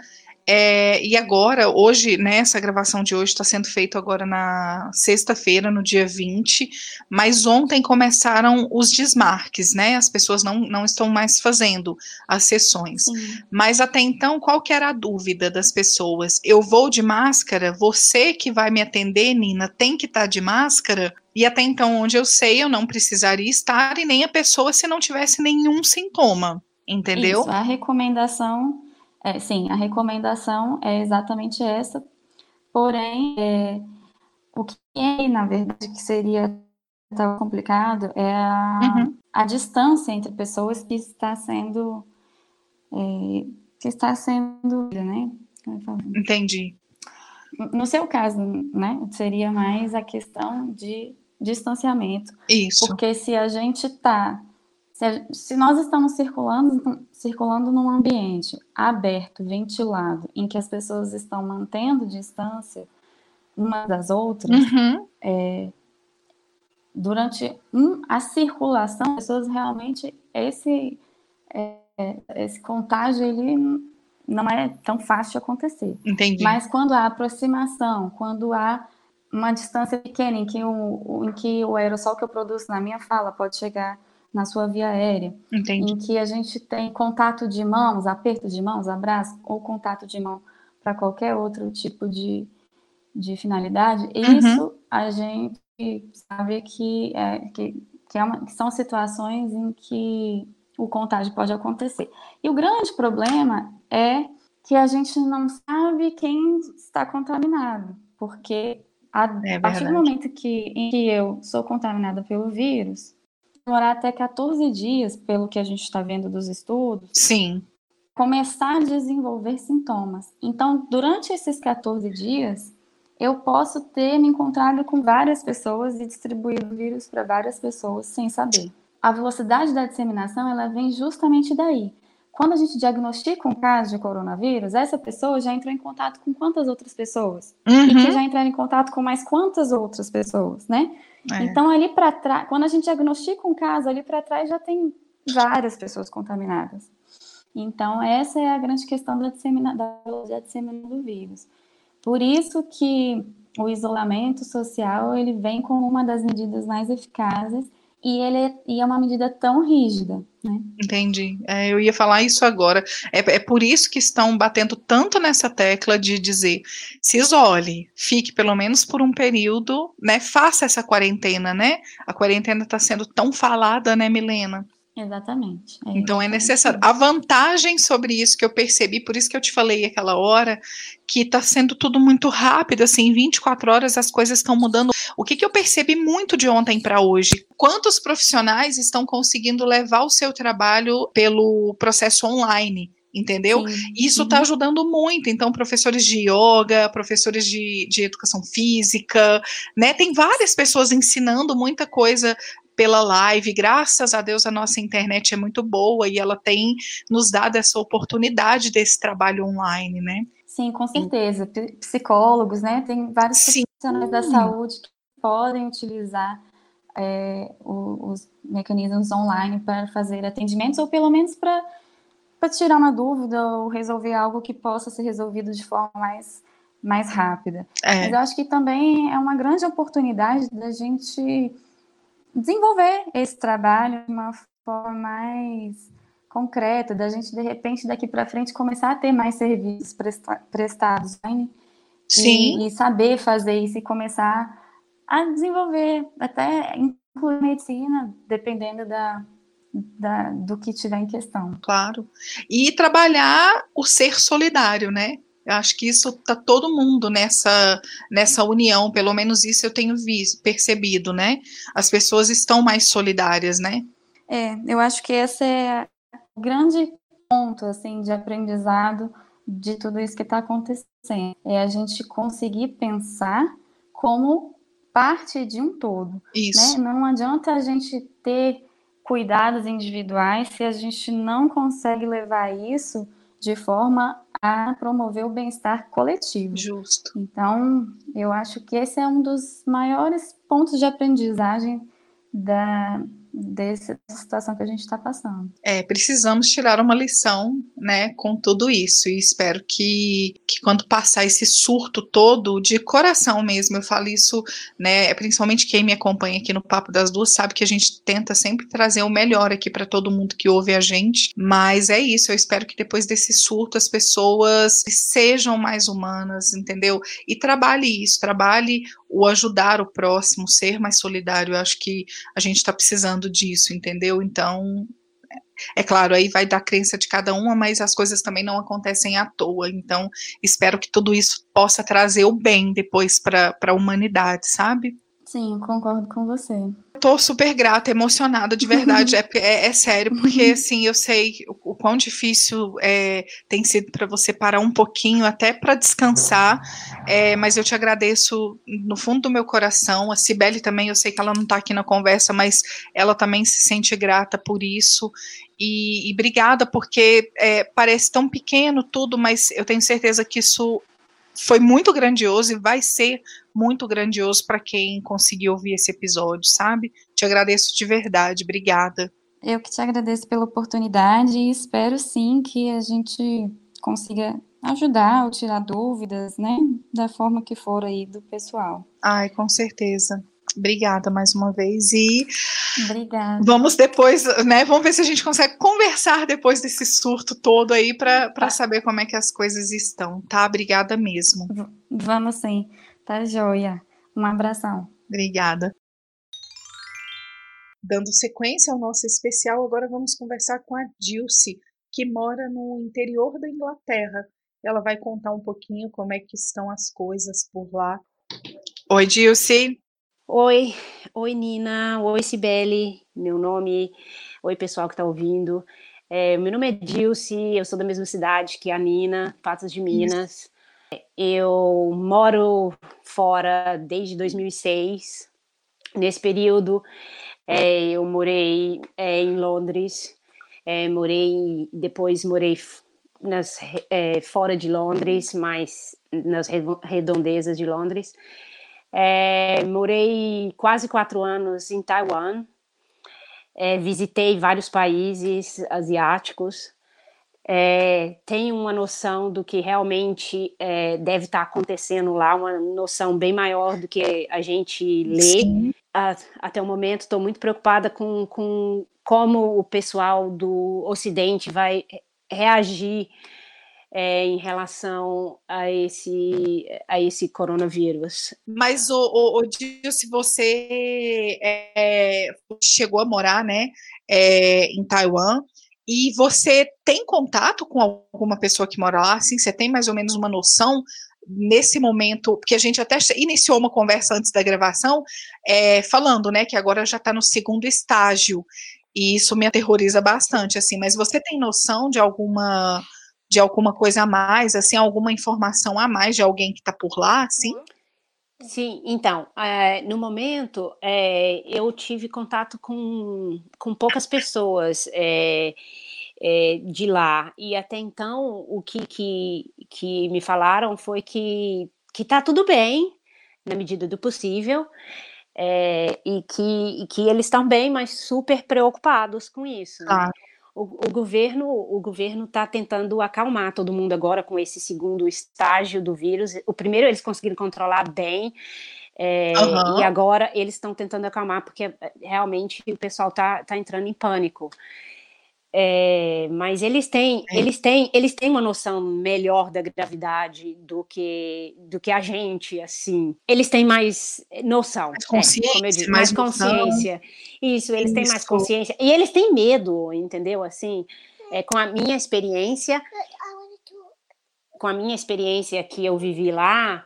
é, e agora, hoje, né, essa gravação de hoje está sendo feita agora na sexta-feira, no dia 20, mas ontem começaram os desmarques, né? As pessoas não, não estão mais fazendo as sessões. Sim. Mas até então, qual que era a dúvida das pessoas? Eu vou de máscara? Você que vai me atender, Nina, tem que estar tá de máscara? E até então, onde eu sei, eu não precisaria estar, e nem a pessoa se não tivesse nenhum sintoma. Entendeu? Isso, a recomendação é, sim, a recomendação é exatamente essa, porém, é, o que é, na verdade, que seria tão complicado é a, uhum. a distância entre pessoas que está sendo é, que está sendo, né? Entendi. No seu caso, né, seria mais a questão de distanciamento. Isso. Porque se a gente está Se, se nós estamos circulando, circulando num ambiente aberto, ventilado, em que as pessoas estão mantendo distância umas das outras, Uhum. é, durante um, a circulação, as pessoas realmente esse é, esse contágio ele não é tão fácil de acontecer. Entendi. Mas quando há aproximação, quando há uma distância pequena em que o, em que o aerossol que eu produzo na minha fala pode chegar na sua via aérea, Entendi. em que a gente tem contato de mãos, aperto de mãos, abraço, ou contato de mão para qualquer outro tipo de, de finalidade, Uhum. isso a gente sabe que, é, que, que, é uma, que são situações em que o contágio pode acontecer. E o grande problema é que a gente não sabe quem está contaminado, porque a, É a partir do momento que, em que eu sou contaminada pelo vírus, demorar até 14 dias, pelo que a gente está vendo dos estudos, Sim. começar a desenvolver sintomas. Então, durante esses 14 dias, eu posso ter me encontrado com várias pessoas e distribuído o vírus para várias pessoas sem saber. A velocidade da disseminação, ela vem justamente daí. Quando a gente diagnostica um caso de coronavírus, essa pessoa já entrou em contato com quantas outras pessoas? E que Uhum. já entraram em contato com mais quantas outras pessoas, né? É. Então, ali para trás, quando a gente diagnostica um caso, ali para trás já tem várias pessoas contaminadas. Então, essa é a grande questão da, dissemina, da disseminação do vírus. Por isso que o isolamento social ele vem como uma das medidas mais eficazes e ele é, e é uma medida tão rígida, né? Entendi. É, eu ia falar isso agora. É, é por isso que estão batendo tanto nessa tecla de dizer se isole, fique pelo menos por um período, né? Faça essa quarentena, né? A quarentena está sendo tão falada, né, Milena? Exatamente. Então é necessário. A vantagem sobre isso que eu percebi, por isso que eu te falei aquela hora, que está sendo tudo muito rápido, assim, em 24 horas as coisas estão mudando. O que, que eu percebi muito de ontem para hoje? Quantos profissionais estão conseguindo levar o seu trabalho pelo processo online? Entendeu? Sim. Isso Uhum. está ajudando muito. Então, professores de yoga, professores de, de educação física, né? Tem várias pessoas ensinando muita coisa pela live. Graças a Deus, a nossa internet é muito boa e ela tem nos dado essa oportunidade desse trabalho online, né? Sim, com certeza. Psicólogos, né? Tem vários Sim. profissionais da saúde que podem utilizar é, os mecanismos online para fazer atendimentos, ou pelo menos para para tirar uma dúvida ou resolver algo que possa ser resolvido de forma mais, mais rápida. Mas É, eu acho que também é uma grande oportunidade da gente desenvolver esse trabalho de uma forma mais concreta, da gente, de repente, daqui para frente, começar a ter mais serviços presta- prestados online sim, e, e saber fazer isso e começar a desenvolver, até incluir medicina, dependendo da, da, do que tiver em questão. claro. E trabalhar o ser solidário, né? Eu acho que isso tá todo mundo nessa nessa união, pelo menos isso eu tenho visto, percebido, né? As pessoas estão mais solidárias, né? É, eu acho que esse é o grande ponto, assim, de aprendizado de tudo isso que está acontecendo. É a gente conseguir pensar como parte de um todo, Isso. né? Não adianta a gente ter cuidados individuais se a gente não consegue levar isso de forma a promover o bem-estar coletivo. Justo. Então, eu acho que esse é um dos maiores pontos de aprendizagem da, dessa situação que a gente está passando. É, precisamos tirar uma lição, né, com tudo isso, e espero que, que quando passar esse surto todo, de coração mesmo, eu falo isso, né, principalmente quem me acompanha aqui no Papo das Duas sabe que a gente tenta sempre trazer o melhor aqui para todo mundo que ouve a gente, mas é isso, eu espero que depois desse surto as pessoas sejam mais humanas, entendeu? E trabalhe isso, trabalhe o ajudar o próximo, ser mais solidário, eu acho que a gente está precisando disso, entendeu? Então, é claro, aí vai da crença de cada uma, mas as coisas também não acontecem à toa. Então, espero que tudo isso possa trazer o bem depois para a humanidade, sabe? Sim, concordo com você. Tô super grata, emocionada, de verdade, é, é, é sério, porque assim, eu sei o, o quão difícil é, tem sido para você parar um pouquinho, até para descansar. É, mas eu te agradeço no fundo do meu coração. A Cibele também, eu sei que ela não está aqui na conversa, mas ela também se sente grata por isso. E, e obrigada, porque é, parece tão pequeno tudo, mas eu tenho certeza que isso foi muito grandioso e vai ser muito grandioso para quem conseguiu ouvir esse episódio, sabe? Te agradeço de verdade, obrigada. Eu que te agradeço pela oportunidade e espero sim que a gente consiga ajudar ou tirar dúvidas, né, da forma que for aí do pessoal. Ai, com certeza. Obrigada mais uma vez e Obrigada. vamos depois, né? Vamos ver se a gente consegue conversar depois desse surto todo aí para tá. saber como é que as coisas estão, tá? Obrigada mesmo. V vamos sim, tá joia. Um abração. Obrigada. Dando sequência ao nosso especial, agora vamos conversar com a Dilce, que mora no interior da Inglaterra. Ela vai contar um pouquinho como é que estão as coisas por lá. Oi, Dilce. Oi, oi Nina, oi Cibele, meu nome, oi pessoal que está ouvindo. É, meu nome é Dilce, eu sou da mesma cidade que a Nina, Patos de Minas. Eu moro fora desde 2006. Nesse período, é, eu morei é, em Londres, é, morei depois morei nas, é, fora de Londres, mas nas redondezas de Londres. É, morei quase quatro anos em Taiwan, é, visitei vários países asiáticos, é, tenho uma noção do que realmente é, deve estar acontecendo lá, uma noção bem maior do que a gente lê. A, até o momento, estou muito preocupada com, com como o pessoal do Ocidente vai reagir é, em relação a esse, a esse coronavírus. Mas, o, o, o se você é, chegou a morar né, é, em Taiwan, e você tem contato com alguma pessoa que mora lá? Assim, você tem mais ou menos uma noção nesse momento, porque a gente até iniciou uma conversa antes da gravação, é, falando, né, que agora já está no segundo estágio, e isso me aterroriza bastante, assim, mas você tem noção de alguma de alguma coisa a mais, assim, alguma informação a mais de alguém que está por lá, assim? Sim, então, é, no momento é, eu tive contato com, com poucas pessoas é, de lá, e até então o que, que, que me falaram foi que, que tá tudo bem, na medida do possível, e, que, e que eles estão bem, mas super preocupados com isso. Né? O, o governo o governo está tentando acalmar todo mundo agora com esse segundo estágio do vírus. O primeiro eles conseguiram controlar bem. É, uhum. E agora eles estão tentando acalmar porque é, realmente o pessoal está tá entrando em pânico. É, mas eles têm, é. eles têm, eles têm uma noção melhor da gravidade do que do que a gente, assim. Eles têm mais noção, mais consciência, é, como eu disse, mais, mais consciência. Isso, eles Isso. têm mais consciência e eles têm medo, entendeu? Assim, é, com a minha experiência, com a minha experiência que eu vivi lá,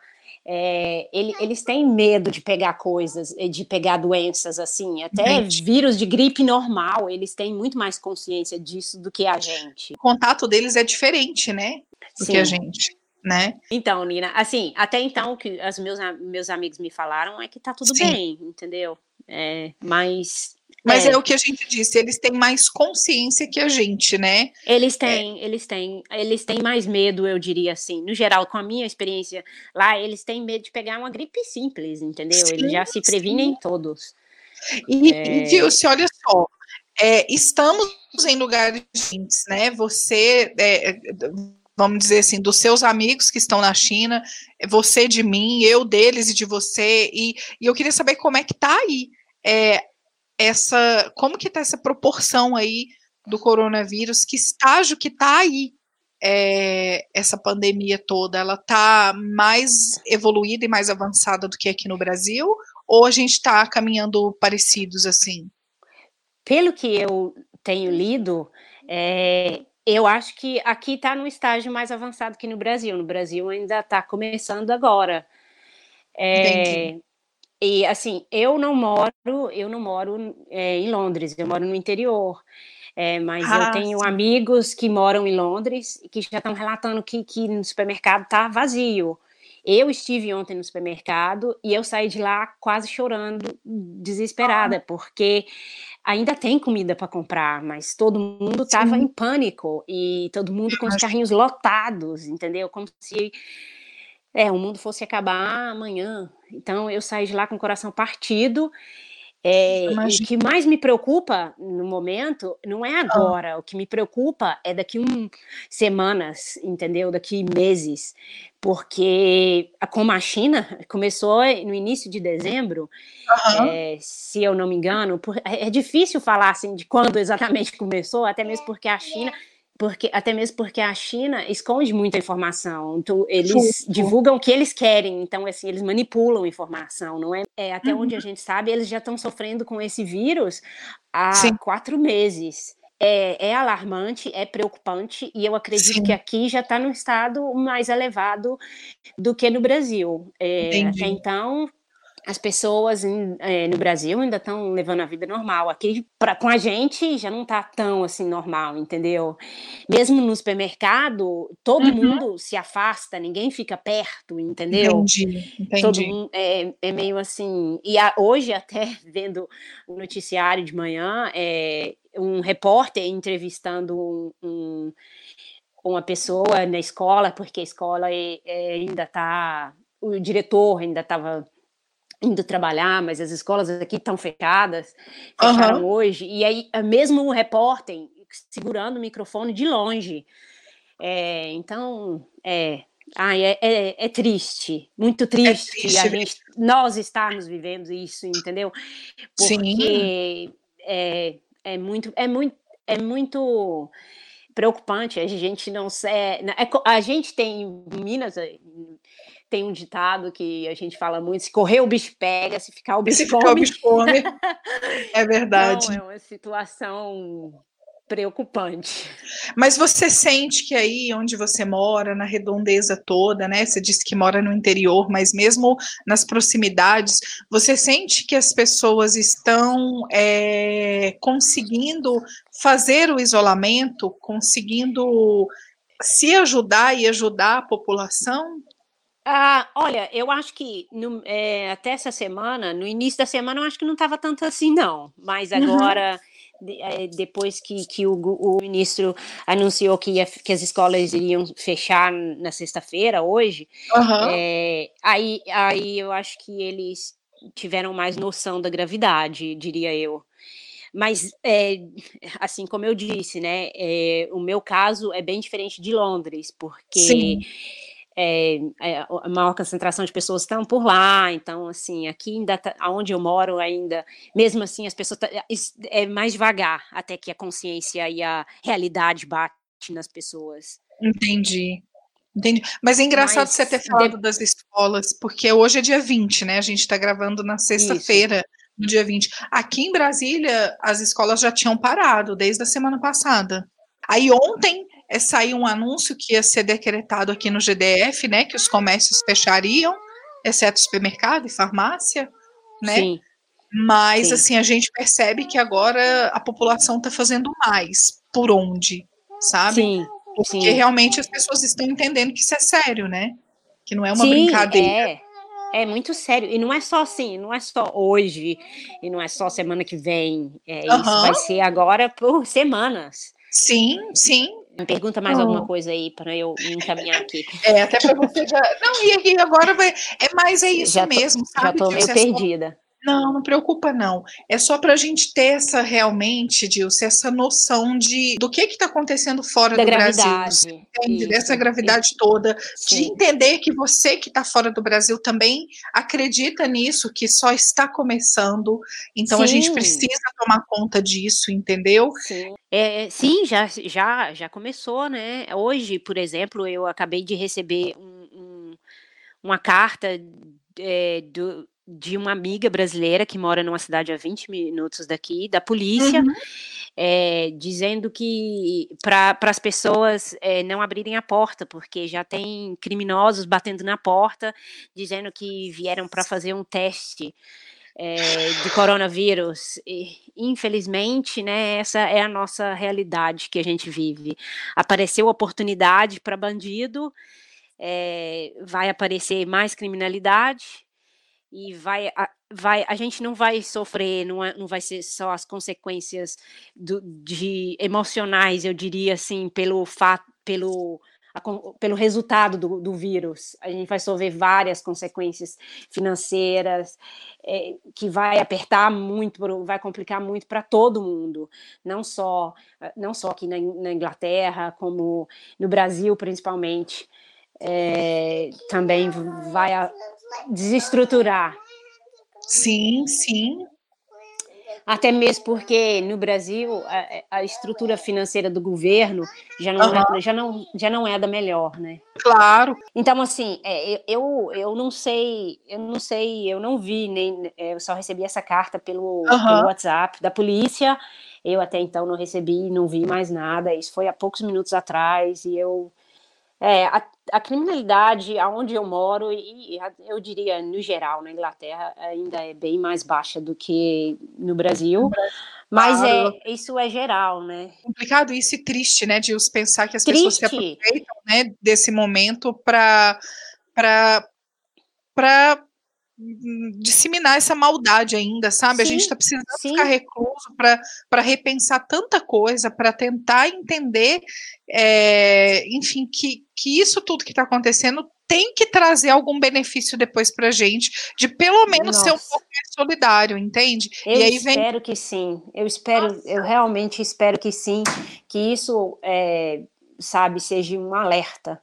é, ele, eles têm medo de pegar coisas, eh, de pegar doenças assim, até gente. vírus de gripe normal, eles têm muito mais consciência disso do que a gente. O contato deles é diferente, né? Do Sim. que a gente. Né? Então, Nina, assim, até então que os meus, meus amigos me falaram é que tá tudo Sim. bem, entendeu? É, mas mas é. é. o que a gente disse, eles têm mais consciência que a gente, né? Eles é. têm, é. eles têm, eles têm mais medo, eu diria assim. No geral, com a minha experiência lá, eles têm medo de pegar uma gripe simples, entendeu? Sim, eles já se previnem sim. todos. E, é... Dilce, olha só, é, estamos em lugares diferentes, né? Você, é, vamos dizer assim, dos seus amigos que estão na China, você de mim, eu deles e de você, e, e eu queria saber como é que tá aí. É, essa, como que está essa proporção aí do coronavírus, que estágio que está aí é, essa pandemia toda, ela está mais evoluída e mais avançada do que aqui no Brasil, ou a gente está caminhando parecidos assim? Pelo que eu tenho lido, é, eu acho que aqui está no estágio mais avançado que no Brasil. No Brasil ainda está começando agora. É, e assim, eu não moro, eu não moro é, em Londres, eu moro no interior. É, mas ah, eu tenho sim. amigos que moram em Londres e que já estão relatando que, que no supermercado está vazio. Eu estive ontem no supermercado e eu saí de lá quase chorando, desesperada, ah. porque ainda tem comida para comprar, mas todo mundo estava em pânico e todo mundo com os carrinhos lotados, entendeu? Como se é, o mundo fosse acabar amanhã. Então eu saí de lá com o coração partido é, o que mais me preocupa no momento não é agora, o que me preocupa é daqui um semanas, entendeu? Daqui meses, porque como a China começou no início de dezembro, uhum. é, se eu não me engano, por, é, é difícil falar assim de quando exatamente começou, até mesmo porque a China porque até mesmo porque a China esconde muita informação, então eles divulgam o que eles querem, então assim eles manipulam informação, não é? é até uhum. onde a uhum. gente sabe, eles já estão sofrendo com esse vírus há Sim. quatro meses. É, é, alarmante, é preocupante, e eu acredito Sim. que aqui já está num estado mais elevado do que no Brasil. É, até então, as pessoas em, é, no Brasil ainda estão levando a vida normal. Aqui, pra, com a gente, já não está tão assim normal, entendeu? Mesmo no supermercado, todo uhum. mundo se afasta, ninguém fica perto, entendeu? Entendi, entendi. Todo mundo, é, é meio assim. E a, hoje, até vendo o noticiário de manhã, é, um repórter entrevistando um, um, uma pessoa na escola, porque a escola é, é ainda está. O diretor ainda estava indo trabalhar, mas as escolas aqui estão fechadas, fecharam uhum. hoje, e aí mesmo o repórter segurando o microfone de longe. É, então, é, ai, é, é, é, triste, muito triste, é triste a gente, nós estarmos vivendo isso, entendeu? Porque é, é muito, é muito, é muito preocupante. A gente não sei, é, a gente tem em Minas tem um ditado que a gente fala muito: se correr o bicho pega, se ficar o bicho se come. Ficar o bicho come. é verdade. É uma situação preocupante. Mas você sente que aí onde você mora, na redondeza toda, né? Você disse que mora no interior, mas mesmo nas proximidades, você sente que as pessoas estão é, conseguindo fazer o isolamento, conseguindo se ajudar e ajudar a população? Ah, olha, eu acho que no, é, até essa semana, no início da semana, eu acho que não estava tanto assim, não. Mas agora, uhum. de, é, depois que, que o, o, ministro anunciou que, ia, que as escolas iriam fechar na sexta-feira, hoje, uhum. é, aí, aí eu acho que eles tiveram mais noção da gravidade, diria eu. Mas, é, assim como eu disse, né, é, o meu caso é bem diferente de Londres, porque. Sim é, é, a maior concentração de pessoas estão por lá, então, assim, aqui ainda, tá, onde eu moro ainda, mesmo assim, as pessoas, tá, é mais devagar até que a consciência e a realidade bate nas pessoas. Entendi. Entendi. Mas é engraçado Mas, você ter falado de... das escolas, porque hoje é dia 20, né? A gente está gravando na sexta-feira, no dia 20. Aqui em Brasília, as escolas já tinham parado desde a semana passada. Aí ontem é, saiu um anúncio que ia ser decretado aqui no GDF, né, que os comércios fechariam, exceto supermercado e farmácia, né? Sim. Mas Sim. assim a gente percebe que agora a população está fazendo mais. Por onde, sabe? Sim. Porque Sim. realmente as pessoas estão entendendo que isso é sério, né? Que não é uma Sim, brincadeira. É. É muito sério. E não é só assim, não é só hoje, e não é só semana que vem. É, uhum. Isso vai ser agora por semanas. Sim, sim. Me pergunta mais oh. alguma coisa aí para eu me encaminhar aqui. É, até para você já. Não, e, agora vai. É mais é isso já tô, mesmo, sabe? Já estou meio perdida. Não, não preocupa não. É só para a gente ter essa realmente, Dilce, essa noção de do que está acontecendo fora da do gravidade, Brasil, entende? Isso, dessa gravidade isso. toda, Sim. de entender que você que está fora do Brasil também acredita nisso, que só está começando. Então Sim. a gente precisa tomar conta disso, entendeu? Sim. É, sim, já, já, já começou, né? Hoje, por exemplo, eu acabei de receber um, um, uma carta é, do, de uma amiga brasileira que mora numa cidade a 20 minutos daqui, da polícia, uhum. é, dizendo que para as pessoas é, não abrirem a porta, porque já tem criminosos batendo na porta, dizendo que vieram para fazer um teste é, de coronavírus. E, infelizmente, né, essa é a nossa realidade que a gente vive. Apareceu oportunidade para bandido, é, vai aparecer mais criminalidade e vai a, vai a gente não vai sofrer não, é, não vai ser só as consequências do, de emocionais eu diria assim pelo fato pelo a, pelo resultado do, do, vírus. A gente vai sofrer várias consequências financeiras, é, que vai apertar muito, vai complicar muito para todo mundo, não só, não só aqui na, na Inglaterra, como no Brasil, principalmente. É, também vai desestruturar. Sim, sim. Até mesmo porque no Brasil a, a estrutura financeira do governo já não, uhum. é, já, não, já não é da melhor, né? Claro. Então, assim, é, eu, eu não sei, eu não sei, eu não vi, nem é, eu só recebi essa carta pelo, uhum. pelo WhatsApp da polícia. Eu até então não recebi, não vi mais nada. Isso foi há poucos minutos atrás e eu é, a, a, criminalidade aonde eu moro, e eu diria no geral, na Inglaterra, ainda é bem mais baixa do que no Brasil. Mas claro. é, isso é geral, né? Complicado isso e triste, né, de pensar que as triste. pessoas se aproveitam né, desse momento para para disseminar essa maldade ainda, sabe? Sim, a gente está precisando sim. ficar recluso para repensar tanta coisa, para tentar entender, é, enfim, que, que isso tudo que está acontecendo tem que trazer algum benefício depois para a gente, de pelo menos Nossa. ser um pouco mais solidário, entende? Eu e espero vem... que sim, eu espero, Nossa. eu realmente espero que sim, que isso, é, sabe, seja um alerta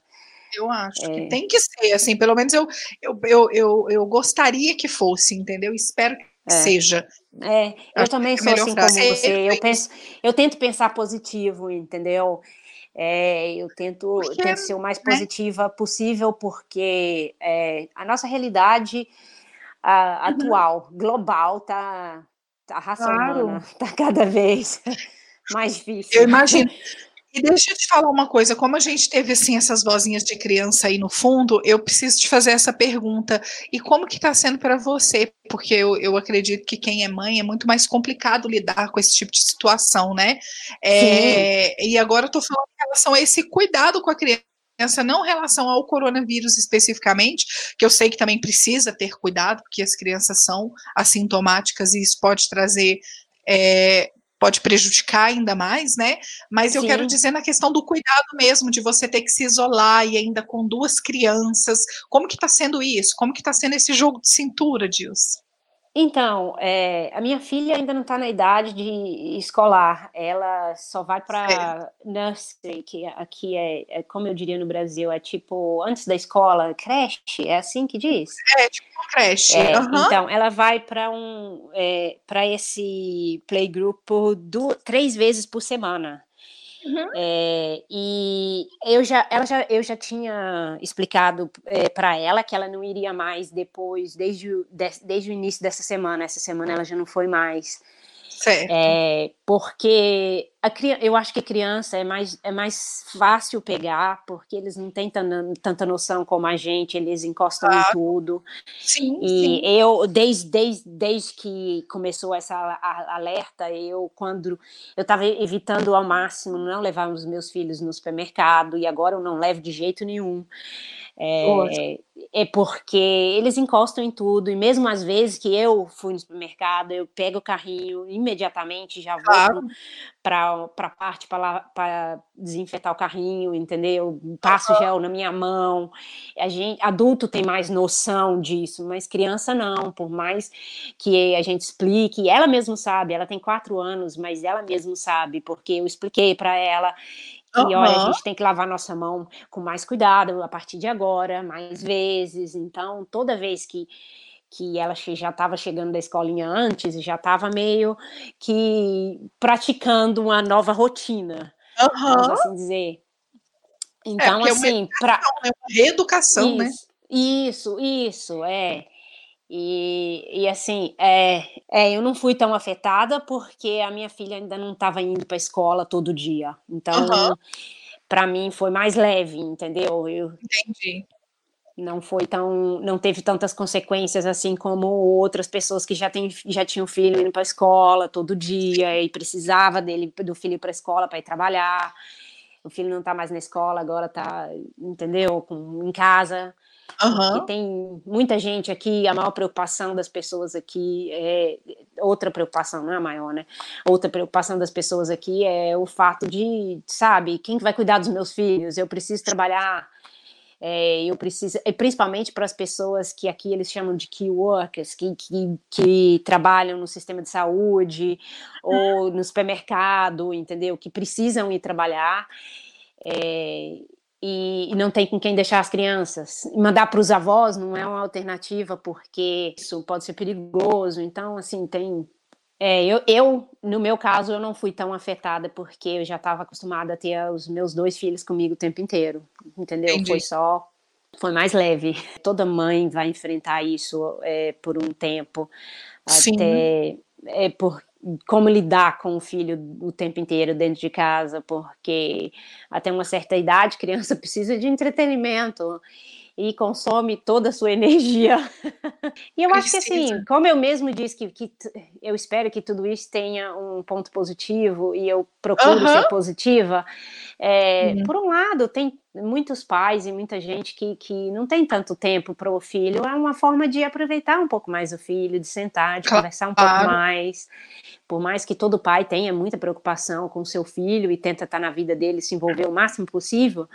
eu acho é. que tem que ser, assim, pelo menos eu, eu, eu, eu, eu gostaria que fosse, entendeu? Espero que é. seja. É, eu acho também é sou assim como você. Eu, penso, eu tento pensar positivo, entendeu? É, eu tento, porque, tento ser o mais né? positiva né? possível, porque é, a nossa realidade a, uhum. atual, global, tá, tá a raça claro. humana tá cada vez mais difícil. Eu imagino. E deixa eu te falar uma coisa, como a gente teve assim essas vozinhas de criança aí no fundo, eu preciso te fazer essa pergunta. E como que está sendo para você? Porque eu, eu acredito que quem é mãe é muito mais complicado lidar com esse tipo de situação, né? É, e agora eu estou falando em relação a esse cuidado com a criança não em relação ao coronavírus especificamente, que eu sei que também precisa ter cuidado, porque as crianças são assintomáticas e isso pode trazer é, pode prejudicar ainda mais, né? Mas eu Sim. quero dizer na questão do cuidado mesmo, de você ter que se isolar e ainda com duas crianças. Como que está sendo isso? Como que está sendo esse jogo de cintura, Dils? Então, é, a minha filha ainda não está na idade de escolar, ela só vai para nursery, que aqui é, é, como eu diria no Brasil, é tipo antes da escola, creche, é assim que diz? É, tipo creche. É, uhum. Então, ela vai para um é, para esse playgroup três vezes por semana. Uhum. É, e eu já, ela já, eu já tinha explicado é, para ela que ela não iria mais depois, desde, de, desde o início dessa semana. Essa semana ela já não foi mais. Certo. É, porque a, eu acho que a criança é mais, é mais fácil pegar, porque eles não têm tanta, tanta noção como a gente, eles encostam em tudo. Sim, e sim. eu, desde, desde, desde que começou essa alerta, eu, quando eu estava evitando ao máximo não levar os meus filhos no supermercado, e agora eu não levo de jeito nenhum. É, é, porque eles encostam em tudo, e mesmo às vezes que eu fui no supermercado, eu pego o carrinho imediatamente, já vou claro. para a parte para desinfetar o carrinho, entendeu? Passo uhum. gel na minha mão. A gente, adulto tem mais noção disso, mas criança não, por mais que a gente explique, ela mesma sabe, ela tem quatro anos, mas ela mesma sabe, porque eu expliquei para ela e olha, a gente tem que lavar nossa mão com mais cuidado a partir de agora, mais vezes. Então, toda vez que, que ela já estava chegando da escolinha antes, já estava meio que praticando uma nova rotina, uhum. vamos assim dizer. É, então, é, assim, para. É uma reeducação, né? isso, né? Isso, isso, é. E, e assim, é, é, eu não fui tão afetada porque a minha filha ainda não estava indo para a escola todo dia. Então, uhum. para mim foi mais leve, entendeu? Eu, Entendi. Não foi tão, não teve tantas consequências assim como outras pessoas que já, tem, já tinham filho indo para a escola todo dia e precisava dele do filho para a escola para ir trabalhar. O filho não está mais na escola, agora está, entendeu, com, em casa. Uhum. tem muita gente aqui, a maior preocupação das pessoas aqui é outra preocupação, não é a maior, né? Outra preocupação das pessoas aqui é o fato de, sabe, quem vai cuidar dos meus filhos? Eu preciso trabalhar é, eu preciso, principalmente para as pessoas que aqui eles chamam de key workers, que, que, que trabalham no sistema de saúde ou no supermercado, entendeu? Que precisam ir trabalhar. É, e, e, não tem com quem deixar as crianças. Mandar para os avós não é uma alternativa, porque isso pode ser perigoso. Então, assim, tem é, eu, eu, no meu caso, eu não fui tão afetada porque eu já estava acostumada a ter os meus dois filhos comigo o tempo inteiro, entendeu? Entendi. Foi só, foi mais leve. Toda mãe vai enfrentar isso é, por um tempo, Sim. até é, por como lidar com o filho o tempo inteiro dentro de casa, porque até uma certa idade, criança precisa de entretenimento e consome toda a sua energia. e eu acho que assim, como eu mesmo disse que, que eu espero que tudo isso tenha um ponto positivo e eu procuro uhum. ser positiva, é, uhum. por um lado, tem muitos pais e muita gente que, que não tem tanto tempo para o filho, é uma forma de aproveitar um pouco mais o filho, de sentar, de claro. conversar um pouco mais. Por mais que todo pai tenha muita preocupação com o seu filho e tenta estar na vida dele, se envolver o máximo possível,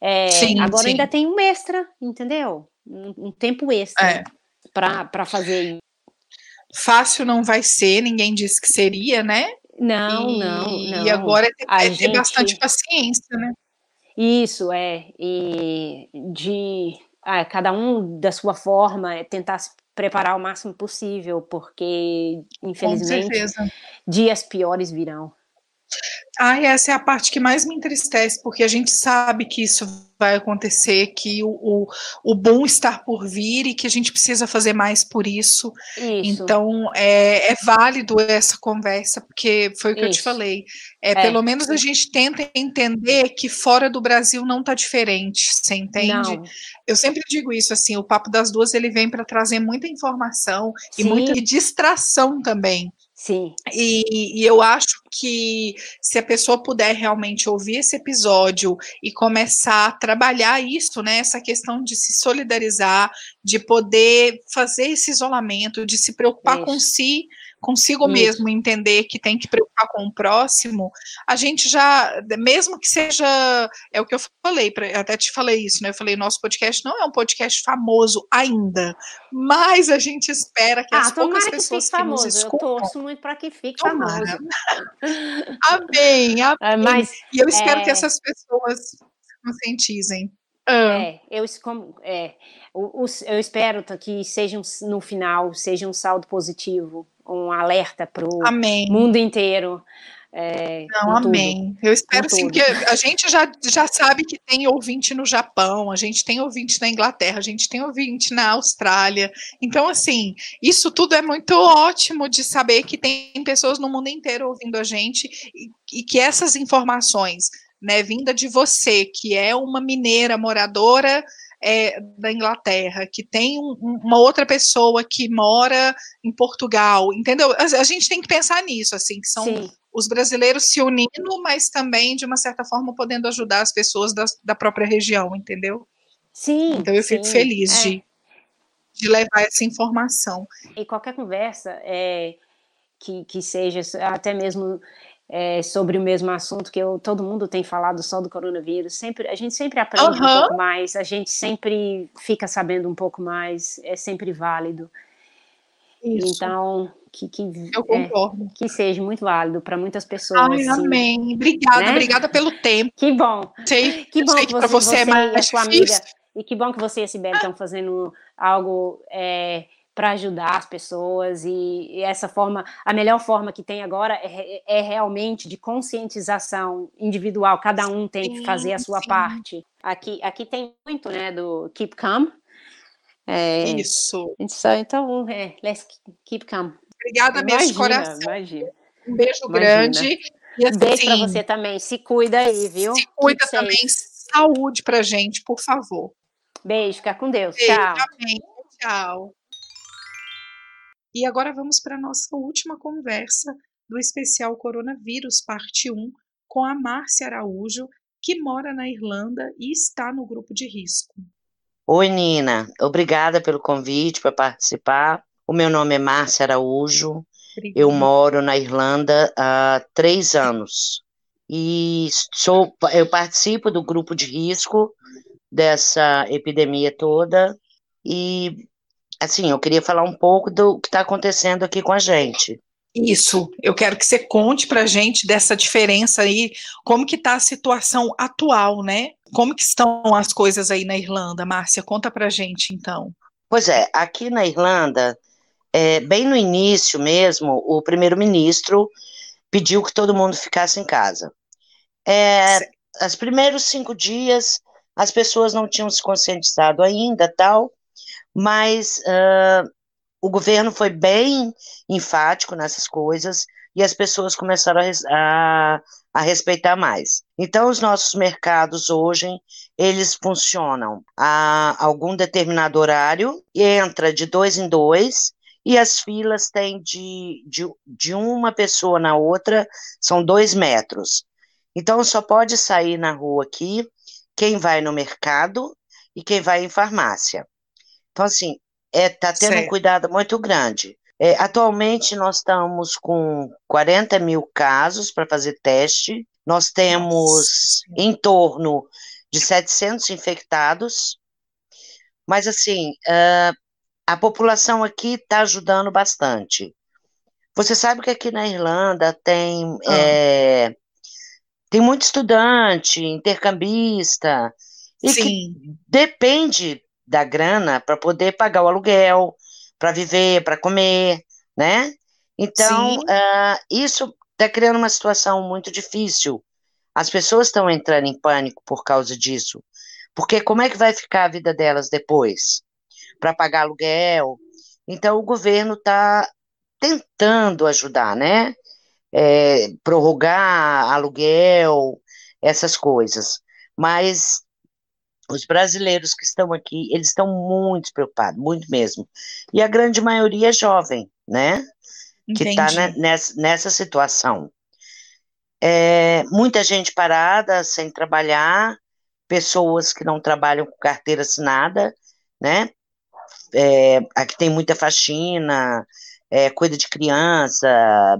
é, sim, agora sim. ainda tem um extra, entendeu? Um, um tempo extra é. para fazer Fácil não vai ser, ninguém disse que seria, né? Não, e, não, não. E agora é ter, é ter gente... bastante paciência, né? Isso, é. E de ah, cada um da sua forma, é tentar se preparar o máximo possível, porque, infelizmente, dias piores virão. Ai, essa é a parte que mais me entristece, porque a gente sabe que isso vai acontecer, que o, o, o bom está por vir e que a gente precisa fazer mais por isso. isso. Então, é, é, válido essa conversa, porque foi o que isso. eu te falei. É, é, Pelo menos a gente tenta entender que fora do Brasil não está diferente, você entende? Não. Eu sempre digo isso, assim, o Papo das Duas, ele vem para trazer muita informação Sim. e muita distração também. Sim. E, e, eu acho que se a pessoa puder realmente ouvir esse episódio e começar a trabalhar isso, né, essa questão de se solidarizar, de poder fazer esse isolamento, de se preocupar isso. com si, consigo Isso. mesmo entender que tem que preocupar com o próximo, a gente já, mesmo que seja, é o que eu falei, até te falei isso, né? Eu falei, nosso podcast não é um podcast famoso ainda, mas a gente espera que ah, as poucas pessoas que, que nos escutam... Eu torço muito para que fique tomara. famoso. amém, amém. É, mas, e eu espero é... que essas pessoas se conscientizem. Ah. É, eu, é, eu espero que seja no final seja um saldo positivo um alerta para o mundo inteiro. É, Não, amém. Eu espero sim que a gente já, já sabe que tem ouvinte no Japão, a gente tem ouvinte na Inglaterra, a gente tem ouvinte na Austrália. Então, assim, isso tudo é muito ótimo de saber que tem pessoas no mundo inteiro ouvindo a gente e, e que essas informações, né, vinda de você, que é uma mineira moradora é, da Inglaterra, que tem um, uma outra pessoa que mora em Portugal, entendeu? A, a, gente tem que pensar nisso, assim, que são Sim. os brasileiros se unindo, mas também, de uma certa forma, podendo ajudar as pessoas da, da própria região, entendeu? Sim. Então eu fico sim, feliz é. de, de levar essa informação. E qualquer conversa é, que, que seja até mesmo é, sobre o mesmo assunto que eu, todo mundo tem falado só do coronavírus. Sempre, a gente sempre aprende uhum. um pouco mais, a gente sempre fica sabendo um pouco mais, é sempre válido. Isso. Então, que, que, eu é, concordo. Que seja muito válido para muitas pessoas. Ai, assim, amém. Obrigada, né? obrigada pelo tempo. Que bom. Sei, que bom que, que você, você, é mais e a sua amiga. E que bom que você e a Sibeli estão fazendo algo é, para ajudar as pessoas e, e, essa forma, a melhor forma que tem agora é, é realmente de conscientização individual. Cada um tem sim, que fazer a sua sim. parte. Aqui, aqui tem muito, né, do keep calm. É, Isso. Então, é, let's keep calm. Obrigada imagina, mesmo, coração. Imagina. Um beijo imagina. grande. E assim, beijo para você também. Se cuida aí, viu? Se cuida também. Saúde pra gente, por favor. Beijo, fica com Deus. Beijo, tchau. Amém. Tchau. E agora vamos para a nossa última conversa do especial Coronavírus, parte 1, com a Márcia Araújo, que mora na Irlanda e está no grupo de risco. Oi, Nina. Obrigada pelo convite para participar. O meu nome é Márcia Araújo. Obrigada. Eu moro na Irlanda há três anos. E sou, eu participo do grupo de risco dessa epidemia toda. E, assim, eu queria falar um pouco do que está acontecendo aqui com a gente. Isso, eu quero que você conte para a gente dessa diferença aí, como que está a situação atual, né? Como que estão as coisas aí na Irlanda, Márcia? Conta para a gente, então. Pois é, aqui na Irlanda, é, bem no início mesmo, o primeiro-ministro pediu que todo mundo ficasse em casa. É, os primeiros cinco dias, as pessoas não tinham se conscientizado ainda, tal, mas uh, o governo foi bem enfático nessas coisas e as pessoas começaram a, a, a, respeitar mais. Então, os nossos mercados hoje, eles funcionam a algum determinado horário, entra de dois em dois, e as filas têm de, de, de uma pessoa na outra, são dois metros. Então, só pode sair na rua aqui quem vai no mercado e quem vai em farmácia. Então, assim, está é, tá tendo certo. um cuidado muito grande. É, atualmente, nós estamos com 40 mil casos para fazer teste, nós temos Nossa. em torno de 700 infectados, mas, assim, uh, a população aqui está ajudando bastante. Você sabe que aqui na Irlanda tem, ah. é, tem muito estudante, intercambista, e Sim. que depende da grana para poder pagar o aluguel, para viver, para comer, né? Então, uh, isso está criando uma situação muito difícil. As pessoas estão entrando em pânico por causa disso. Porque como é que vai ficar a vida delas depois? Para pagar aluguel. Então, o governo está tentando ajudar, né? É, prorrogar aluguel, essas coisas. Mas os brasileiros que estão aqui, eles estão muito preocupados, muito mesmo. E a grande maioria é jovem, né? Que está nessa, nessa situação. É, muita gente parada, sem trabalhar, pessoas que não trabalham com carteira assinada, né? É, aqui tem muita faxina, é, cuida de criança,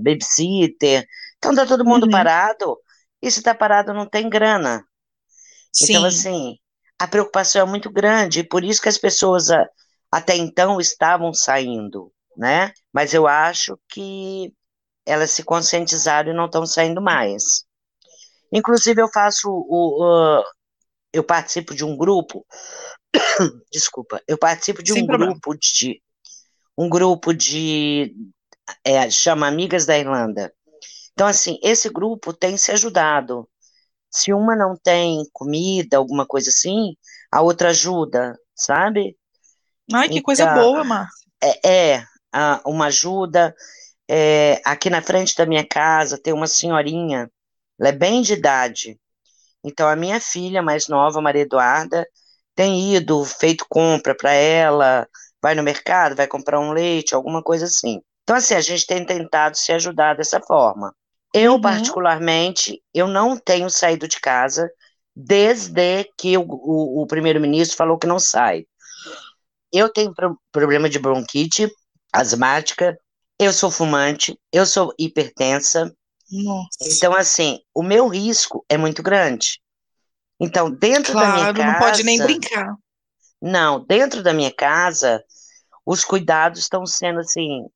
babysitter. Então tá todo mundo uhum. parado. E se tá parado, não tem grana. Então, Sim. Então, assim, a preocupação é muito grande, por isso que as pessoas a, até então estavam saindo, né? Mas eu acho que elas se conscientizaram e não estão saindo mais. Inclusive, eu faço o, o eu participo de um grupo, desculpa, eu participo de Sem um problema. grupo de um grupo de é, chama Amigas da Irlanda. Então, assim, esse grupo tem se ajudado. Se uma não tem comida, alguma coisa assim, a outra ajuda, sabe? Ai, que então, coisa boa, Márcia. É, é uma ajuda. É, aqui na frente da minha casa tem uma senhorinha, ela é bem de idade. Então, a minha filha mais nova, Maria Eduarda, tem ido, feito compra para ela, vai no mercado, vai comprar um leite, alguma coisa assim. Então, assim, a gente tem tentado se ajudar dessa forma. Eu, uhum. particularmente, eu não tenho saído de casa desde que o, o, o primeiro-ministro falou que não sai. Eu tenho pro, problema de bronquite asmática, eu sou fumante, eu sou hipertensa. Nossa. Então, assim, o meu risco é muito grande. Então, dentro claro, da minha casa. não pode nem brincar. Não, dentro da minha casa, os cuidados estão sendo assim,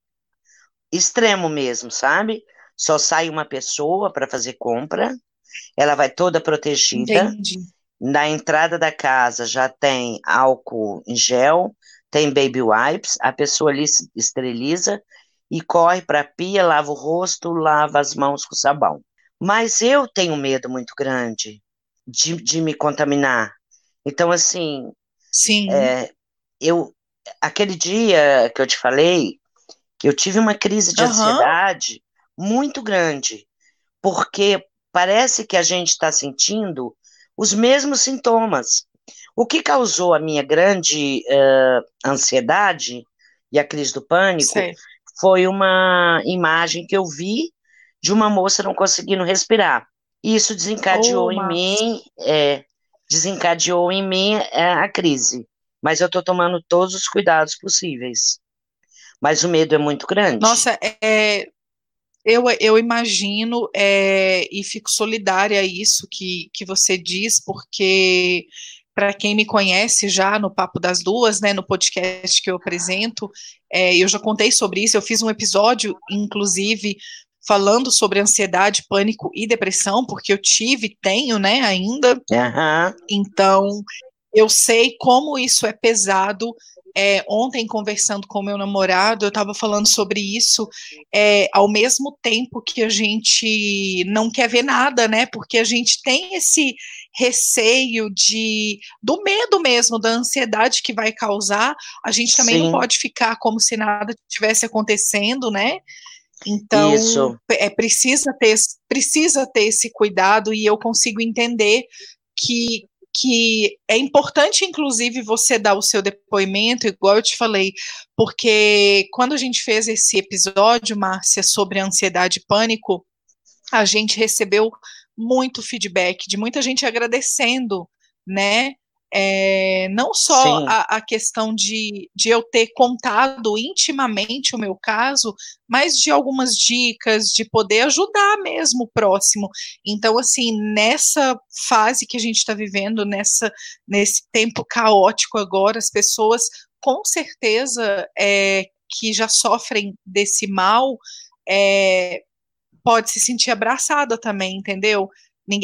extremo mesmo, sabe? Só sai uma pessoa para fazer compra, ela vai toda protegida. Entendi. Na entrada da casa já tem álcool em gel, tem baby wipes, a pessoa ali se esteriliza e corre para a pia, lava o rosto, lava as mãos com sabão. Mas eu tenho medo muito grande de, de me contaminar. Então, assim, Sim. É, eu, aquele dia que eu te falei, que eu tive uma crise de uhum. ansiedade, muito grande, porque parece que a gente está sentindo os mesmos sintomas. O que causou a minha grande uh, ansiedade e a crise do pânico Sei. foi uma imagem que eu vi de uma moça não conseguindo respirar. Isso desencadeou Oh, em mim, é, desencadeou em mim é, a crise. Mas eu estou tomando todos os cuidados possíveis. Mas o medo é muito grande. Nossa, é, eu, eu imagino é, e fico solidária a isso que, que você diz, porque para quem me conhece já no Papo das Duas, né, no podcast que eu apresento, é, eu já contei sobre isso, eu fiz um episódio, inclusive, falando sobre ansiedade, pânico e depressão, porque eu tive, tenho, né, ainda, Aham, então eu sei como isso é pesado. É, ontem, conversando com meu namorado, eu estava falando sobre isso, é, ao mesmo tempo que a gente não quer ver nada, né? Porque a gente tem esse receio de do medo mesmo, da ansiedade que vai causar, a gente também Sim. não pode ficar como se nada tivesse acontecendo, né? Então, Isso. é, precisa, ter, precisa ter esse cuidado e eu consigo entender que, que é importante, inclusive, você dar o seu depoimento, igual eu te falei, porque quando a gente fez esse episódio, Márcia, sobre ansiedade e pânico, a gente recebeu muito feedback de muita gente agradecendo, né? É, não só a, a questão de, de eu ter contado intimamente o meu caso, mas de algumas dicas, de poder ajudar mesmo o próximo. Então, assim, nessa fase que a gente está vivendo, nessa, nesse tempo caótico agora, as pessoas com certeza é, que já sofrem desse mal é, pode se sentir abraçada também, entendeu?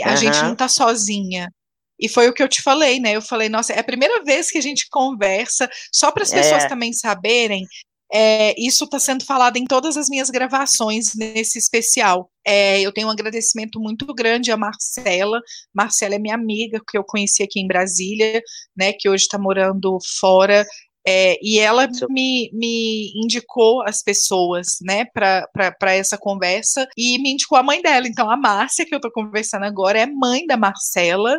A gente Aham. não tá sozinha. E foi o que eu te falei, né? Eu falei, nossa, é a primeira vez que a gente conversa, só para as pessoas É. também saberem. é, isso está sendo falado em todas as minhas gravações nesse especial. É, eu tenho um agradecimento muito grande a Marcela. Marcela é minha amiga, que eu conheci aqui em Brasília, né? Que hoje está morando fora. É, e ela me, me indicou as pessoas, né, para essa conversa, e me indicou a mãe dela. Então, a Márcia, que eu estou conversando agora, é mãe da Marcela.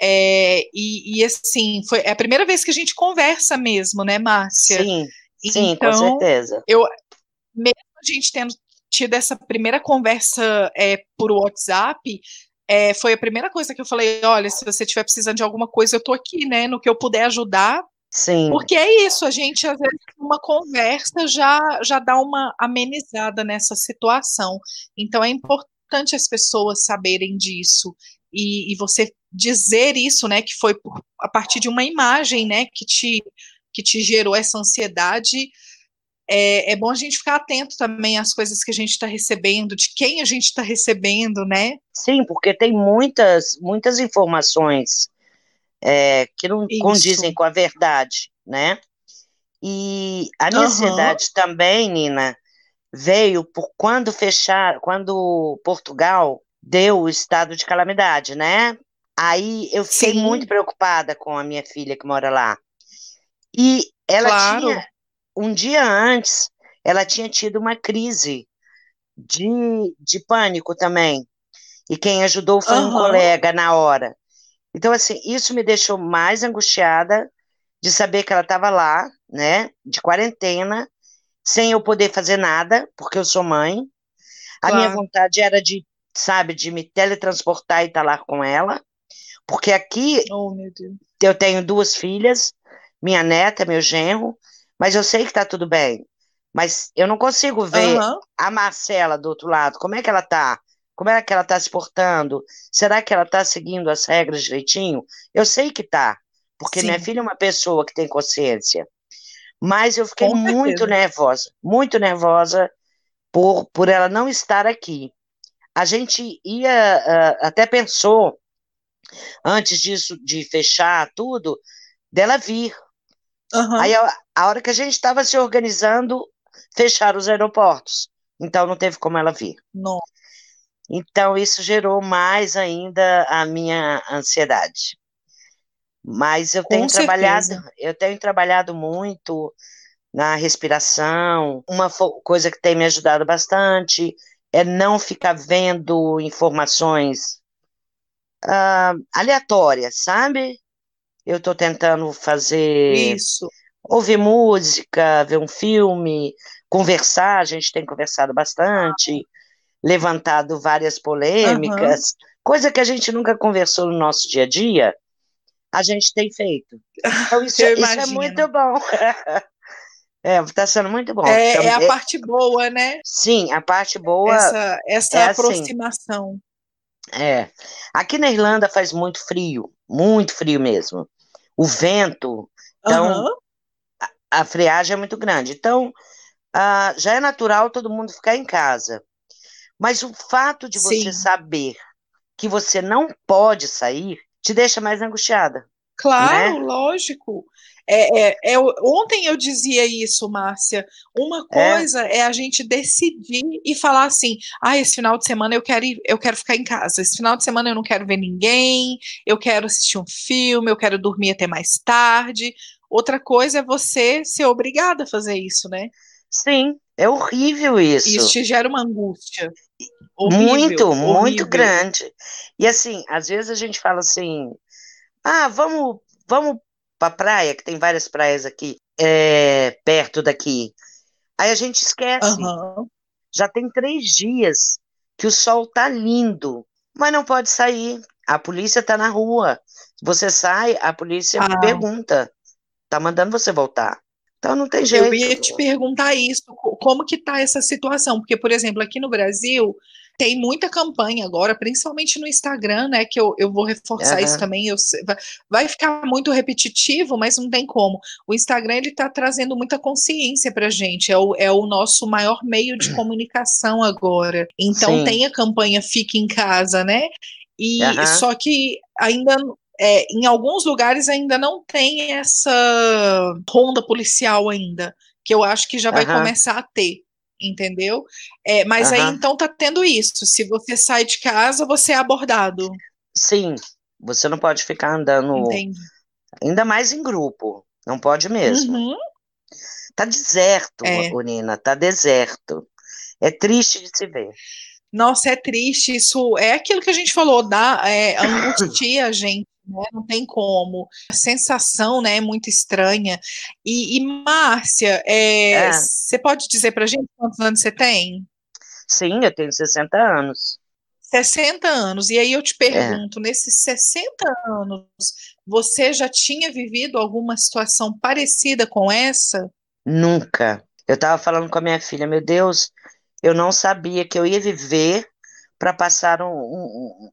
É, e, e, assim, foi é a primeira vez que a gente conversa mesmo, né, Márcia? Sim, sim, então, com certeza. mesmo a gente tendo tido essa primeira conversa é, por WhatsApp, é, foi a primeira coisa que eu falei: olha, se você estiver precisando de alguma coisa, eu tô aqui, né? No que eu puder ajudar. Sim, Porque é isso, a gente, às vezes, uma conversa já, já dá uma amenizada nessa situação. Então, é importante as pessoas saberem disso. E, e você dizer isso, né, que foi por, a partir de uma imagem, né, que te, que te gerou essa ansiedade. É, é bom a gente ficar atento também às coisas que a gente está recebendo, de quem a gente está recebendo, né? sim, porque tem muitas, muitas informações é, que não Isso. condizem com a verdade, né? E a minha Aham. ansiedade também, Nina, veio por quando fechar, quando Portugal deu o estado de calamidade, né? Aí eu fiquei Sim. muito preocupada com a minha filha que mora lá. E ela Claro. tinha, um dia antes, ela tinha tido uma crise de, de pânico também. E quem ajudou foi um Aham. colega na hora. Então, assim, isso me deixou mais angustiada de saber que ela estava lá, né, de quarentena, sem eu poder fazer nada, porque eu sou mãe. A minha Claro. vontade era de, sabe, de me teletransportar e estar lá com ela, porque aqui Oh, eu tenho duas filhas, minha neta, meu genro, mas eu sei que está tudo bem. Mas eu não consigo ver Aham. a Marcela do outro lado, como é que ela está? Como é que ela está se portando? Será que ela está seguindo as regras direitinho? Eu sei que está, porque minha Sim. filha é uma pessoa que tem consciência. Mas eu fiquei muito nervosa, muito nervosa por, por ela não estar aqui. A gente ia, ah, até pensou, antes disso, de fechar tudo, dela vir. Aham. Aí, a, a hora que a gente estava se organizando, fecharam os aeroportos. Então, não teve como ela vir. Não. Então, isso gerou mais ainda a minha ansiedade. Mas eu Com tenho trabalhado, certeza. eu tenho trabalhado muito na respiração. Uma coisa que tem me ajudado bastante é não ficar vendo informações ah, aleatórias, sabe? Eu estou tentando fazer. Isso. Ouvir música, ver um filme, conversar, a gente tem conversado bastante, levantado várias polêmicas, uhum. coisa que a gente nunca conversou no nosso dia a dia, a gente tem feito. Então, isso, isso é muito bom. É, está sendo muito bom. É, é, a parte boa, né? Sim, a parte boa. Essa, essa é assim. aproximação. Assim, é. Aqui na Irlanda faz muito frio, muito frio mesmo. O vento, então uhum. a, a, friagem é muito grande. Então, uh, já é natural todo mundo ficar em casa. Mas o fato de você Sim. saber que você não pode sair te deixa mais angustiada. Claro, né? lógico. É, é, é, ontem eu dizia isso, Márcia. Uma é. coisa é. é. a gente decidir e falar assim: ah, esse final de semana eu quero, ir, eu quero ficar em casa. Esse final de semana eu não quero ver ninguém, eu quero assistir um filme, eu quero dormir até mais tarde. Outra coisa é você ser obrigada a fazer isso, né? Sim, é horrível isso. Isso te gera uma angústia. Horrível, muito, horrível. muito grande. E assim, às vezes a gente fala assim: ah, vamos, vamos para praia, que tem várias praias aqui, é, perto daqui. Aí a gente esquece. Uhum. Já tem três dias que o sol tá lindo, mas não pode sair. A polícia tá na rua. Você sai, a polícia ah. pergunta. Tá mandando você voltar. Então não tem jeito. Eu ia te perguntar isso, como que tá essa situação? Porque, por exemplo, aqui no Brasil, tem muita campanha agora, principalmente no Instagram, né? Que eu, eu vou reforçar uhum. isso também. Eu, vai ficar muito repetitivo, mas não tem como. O Instagram ele está trazendo muita consciência para gente. É o, é o nosso maior meio de comunicação agora. Então Sim. tem a campanha Fique em Casa, né? E uhum. só que ainda é, em alguns lugares ainda não tem essa ronda policial ainda, que eu acho que já vai uhum. começar a ter entendeu? É, mas uhum. aí então tá tendo isso. Se você sai de casa, você é abordado. Sim, você não pode ficar andando. Entendi. Ainda mais em grupo. Não pode mesmo. Uhum. Tá deserto, é. Nina, tá deserto. É triste de se ver. Nossa, é triste. Isso é aquilo que a gente falou, dá, é, angustia a gente né? Não tem como. A sensação, né, é muito estranha. E, e Márcia, é, é. você pode dizer para a gente quantos anos você tem? Sim, eu tenho 60 anos. 60 anos. E aí eu te é. pergunto, é. nesses 60 anos, você já tinha vivido alguma situação parecida com essa? Nunca. Eu estava falando com a minha filha, meu Deus, eu não sabia que eu ia viver para passar um, um,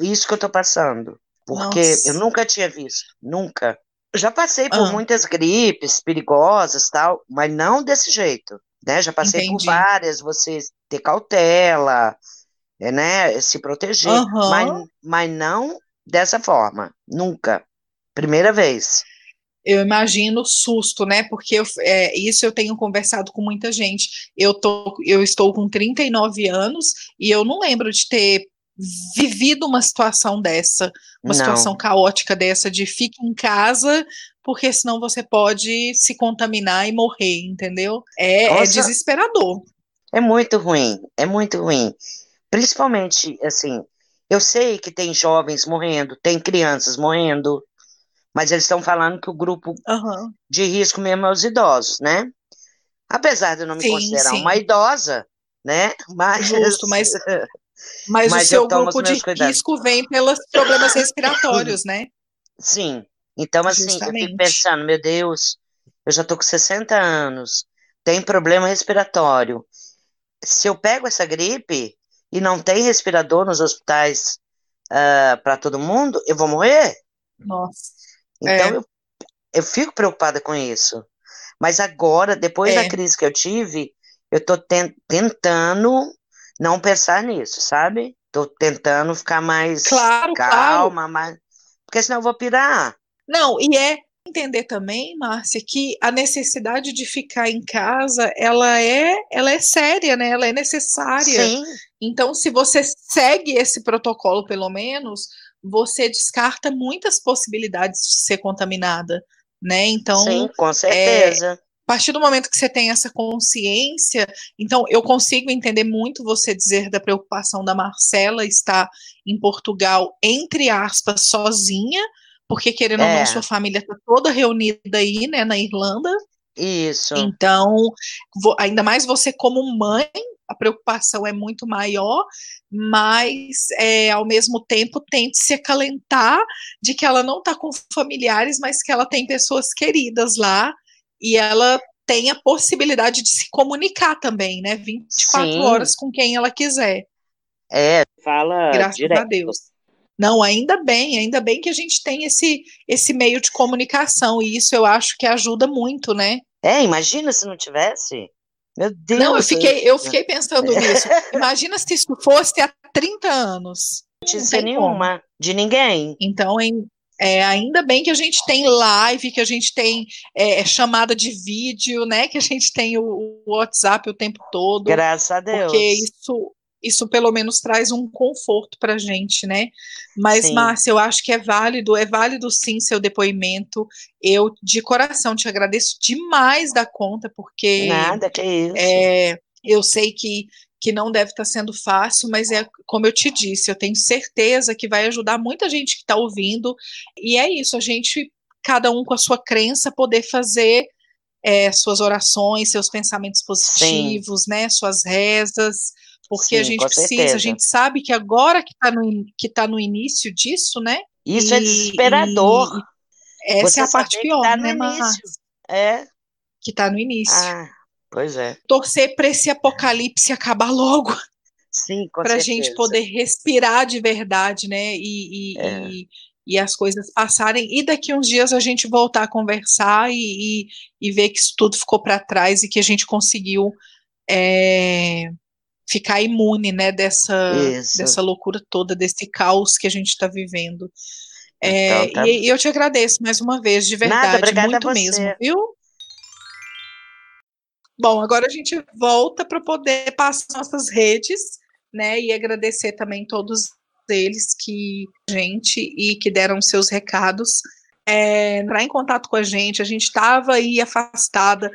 um, isso que eu estou passando porque Nossa. eu nunca tinha visto, nunca. Já passei por ah. muitas gripes perigosas, tal, mas não desse jeito, né? Já passei Entendi. por várias, você ter cautela, é, né? Se proteger, uhum. mas, mas não dessa forma, nunca. Primeira vez. Eu imagino susto, né? Porque eu, é, isso eu tenho conversado com muita gente. Eu, tô, eu estou com 39 anos e eu não lembro de ter vivido uma situação dessa, uma Não. situação caótica dessa de fique em casa, porque senão você pode se contaminar e morrer, entendeu? É, é desesperador. É muito ruim, é muito ruim. Principalmente, assim, eu sei que tem jovens morrendo, tem crianças morrendo, mas eles estão falando que o grupo uhum. de risco mesmo é os idosos, né? Apesar de eu não me sim, considerar sim. uma idosa, né? Mas, Justo, mas Mas, Mas o seu grupo de cuidados. risco vem pelos problemas respiratórios, né? Sim. Então, assim, Justamente. eu fico pensando, meu Deus, eu já tô com 60 anos, tem problema respiratório. Se eu pego essa gripe e não tem respirador nos hospitais uh, ah, para todo mundo, eu vou morrer. Nossa. Então, é. eu, eu fico preocupada com isso. Mas agora, depois é. da crise que eu tive, eu tô tentando não pensar nisso, sabe? Tô tentando ficar mais claro, calma, claro. mais. Porque senão eu vou pirar. Não, e é entender também, Márcia, que a necessidade de ficar em casa, ela é, ela é séria, né? Ela é necessária. Sim. Então, se você segue esse protocolo, pelo menos, você descarta muitas possibilidades de ser contaminada, né? Então, Sim, com certeza. É, a partir do momento que você tem essa consciência, então eu consigo entender muito você dizer da preocupação da Marcela estar em Portugal, entre aspas, sozinha, porque querendo ou É. não, sua família está toda reunida aí, né, na Irlanda. Isso. Então, ainda mais você como mãe, a preocupação é muito maior, mas é, ao mesmo tempo tente se acalentar de que ela não está com familiares, mas que ela tem pessoas queridas lá e ela tem a possibilidade de se comunicar também, né? 24 Sim. horas com quem ela quiser. É, fala Graças direto. a Deus. Não, ainda bem, ainda bem que a gente tem esse, esse meio de comunicação, e isso eu acho que ajuda muito, né? É, imagina se não tivesse. Meu Deus. Não, eu fiquei, eu fiquei pensando nisso. Imagina se isso fosse há 30 anos. notícia tem como. nenhuma de ninguém. Então, em- é, ainda bem que a gente tem live, que a gente tem é, chamada de vídeo, né? Que a gente tem o, o WhatsApp o tempo todo. Graças a Deus. Porque isso, isso pelo menos traz um conforto para a gente, né? Mas, Sim. Márcia, eu acho que é válido, é válido sim seu depoimento. Eu, de coração, te agradeço demais da conta, porque Nada, que isso. é, eu sei que, que não deve estar sendo fácil, mas é como eu te disse, eu tenho certeza que vai ajudar muita gente que está ouvindo. E é isso, a gente, cada um com a sua crença, poder fazer é, suas orações, seus pensamentos positivos, né? Suas rezas, porque a Sim, gente com precisa, certeza. a gente sabe que agora que está no, que tá no início disso, né? Isso é e- desesperador. e essa Você é a parte pior, tá né, início. É. Que está no início. Ah, pois é. Torcer para esse apocalipse acabar logo. Sim, com para a gente poder respirar de verdade, né? E, e, É. e, e as coisas passarem, e daqui uns dias a gente voltar a conversar e, e, ver que isso tudo ficou para trás e que a gente conseguiu é, ficar imune, né, dessa, Isso. dessa loucura toda, desse caos que a gente está vivendo. É, Então, tá- e, eu te agradeço mais uma vez, de verdade, obrigada a muito mesmo, viu? Bom, agora a gente volta para poder passar nossas redes, né? E agradecer também todos eles que gente e que deram seus recados. É, entrar em contato com a gente, a gente estava aí afastada,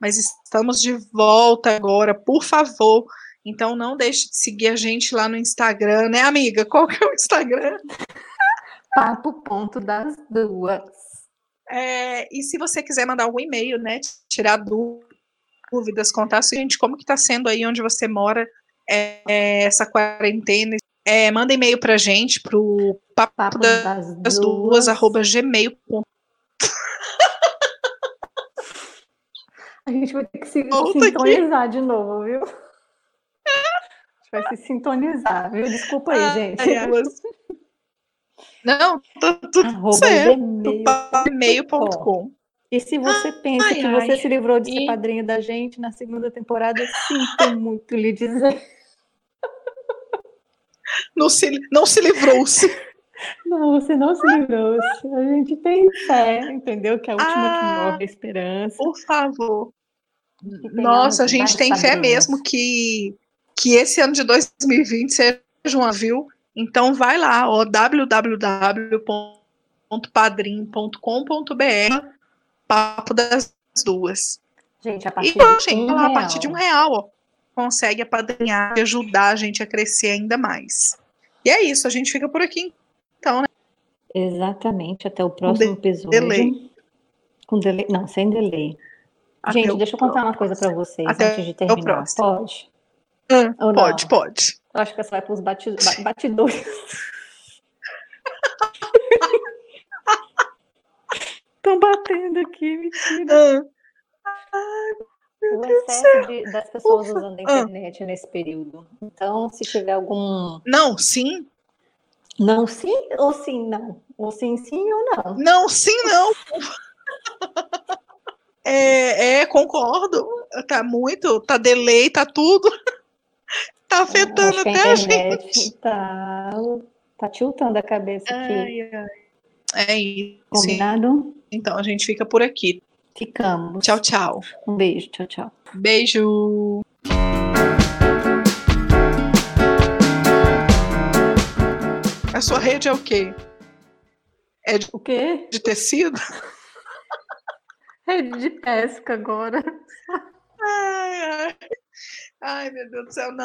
mas estamos de volta agora, por favor. Então não deixe de seguir a gente lá no Instagram, né, amiga? Qual que é o Instagram? Papo ponto das duas. É, e se você quiser mandar algum e-mail, né, tirar dúvidas, contar a gente como que está sendo aí onde você mora é, é, essa quarentena, é, manda e-mail pra gente pro papo Papo das, das duas, duas. arroba gmail.com. A gente vai ter que se Volta sintonizar de novo, viu? A gente vai se sintonizar, viu? Desculpa aí, gente. Ai, ai. Não, tá tudo certo. Gmail.com. E se você pensa Ai, que você ai. se livrou de ser E- padrinho da gente na segunda temporada, sinto muito lhe dizer. Não se, não se livrou-se. Não, você não se livrou. A gente tem fé, entendeu? Que é a última que Ah. morre a esperança. Por favor. Nossa, a gente tem fé mesmo que, que esse ano de 2020 seja um viu. Então vai lá, ó, www.padrim.com.br Papo das duas. Gente, a E, partir ó, de gente, um lá, a real. partir de um real, ó, consegue apadrinhar e ajudar a gente a crescer ainda mais. E é isso, a gente fica por aqui. Então, né? Exatamente, até o próximo episódio. delay. Com delay. Não, sem delay. Até Gente, deixa eu contar uma coisa para vocês Até antes de o terminar. próximo. Pode? Não? pode, pode. Eu acho que essa vai para os bati ba- batidores. Estão batendo aqui, mentira. Ah, O excesso de- das pessoas Ufa. usando a Ah. internet nesse período. Então, se tiver algum. não, sim. Não sim ou sim não? Ou sim sim ou não? Não, sim, não. É, é, concordo. Tá muito, tá delay, tá tudo. Tá afetando até a gente. tá, tá tiltando a cabeça aqui. Ai, ai. É isso. Combinado? Então a gente fica por aqui. Ficamos. Tchau, tchau. Um beijo. Tchau, tchau. Beijo. A sua rede é o quê? É de, O quê? de tecido? Rede de pesca agora. Ai, ai. Ai, meu Deus do céu, não.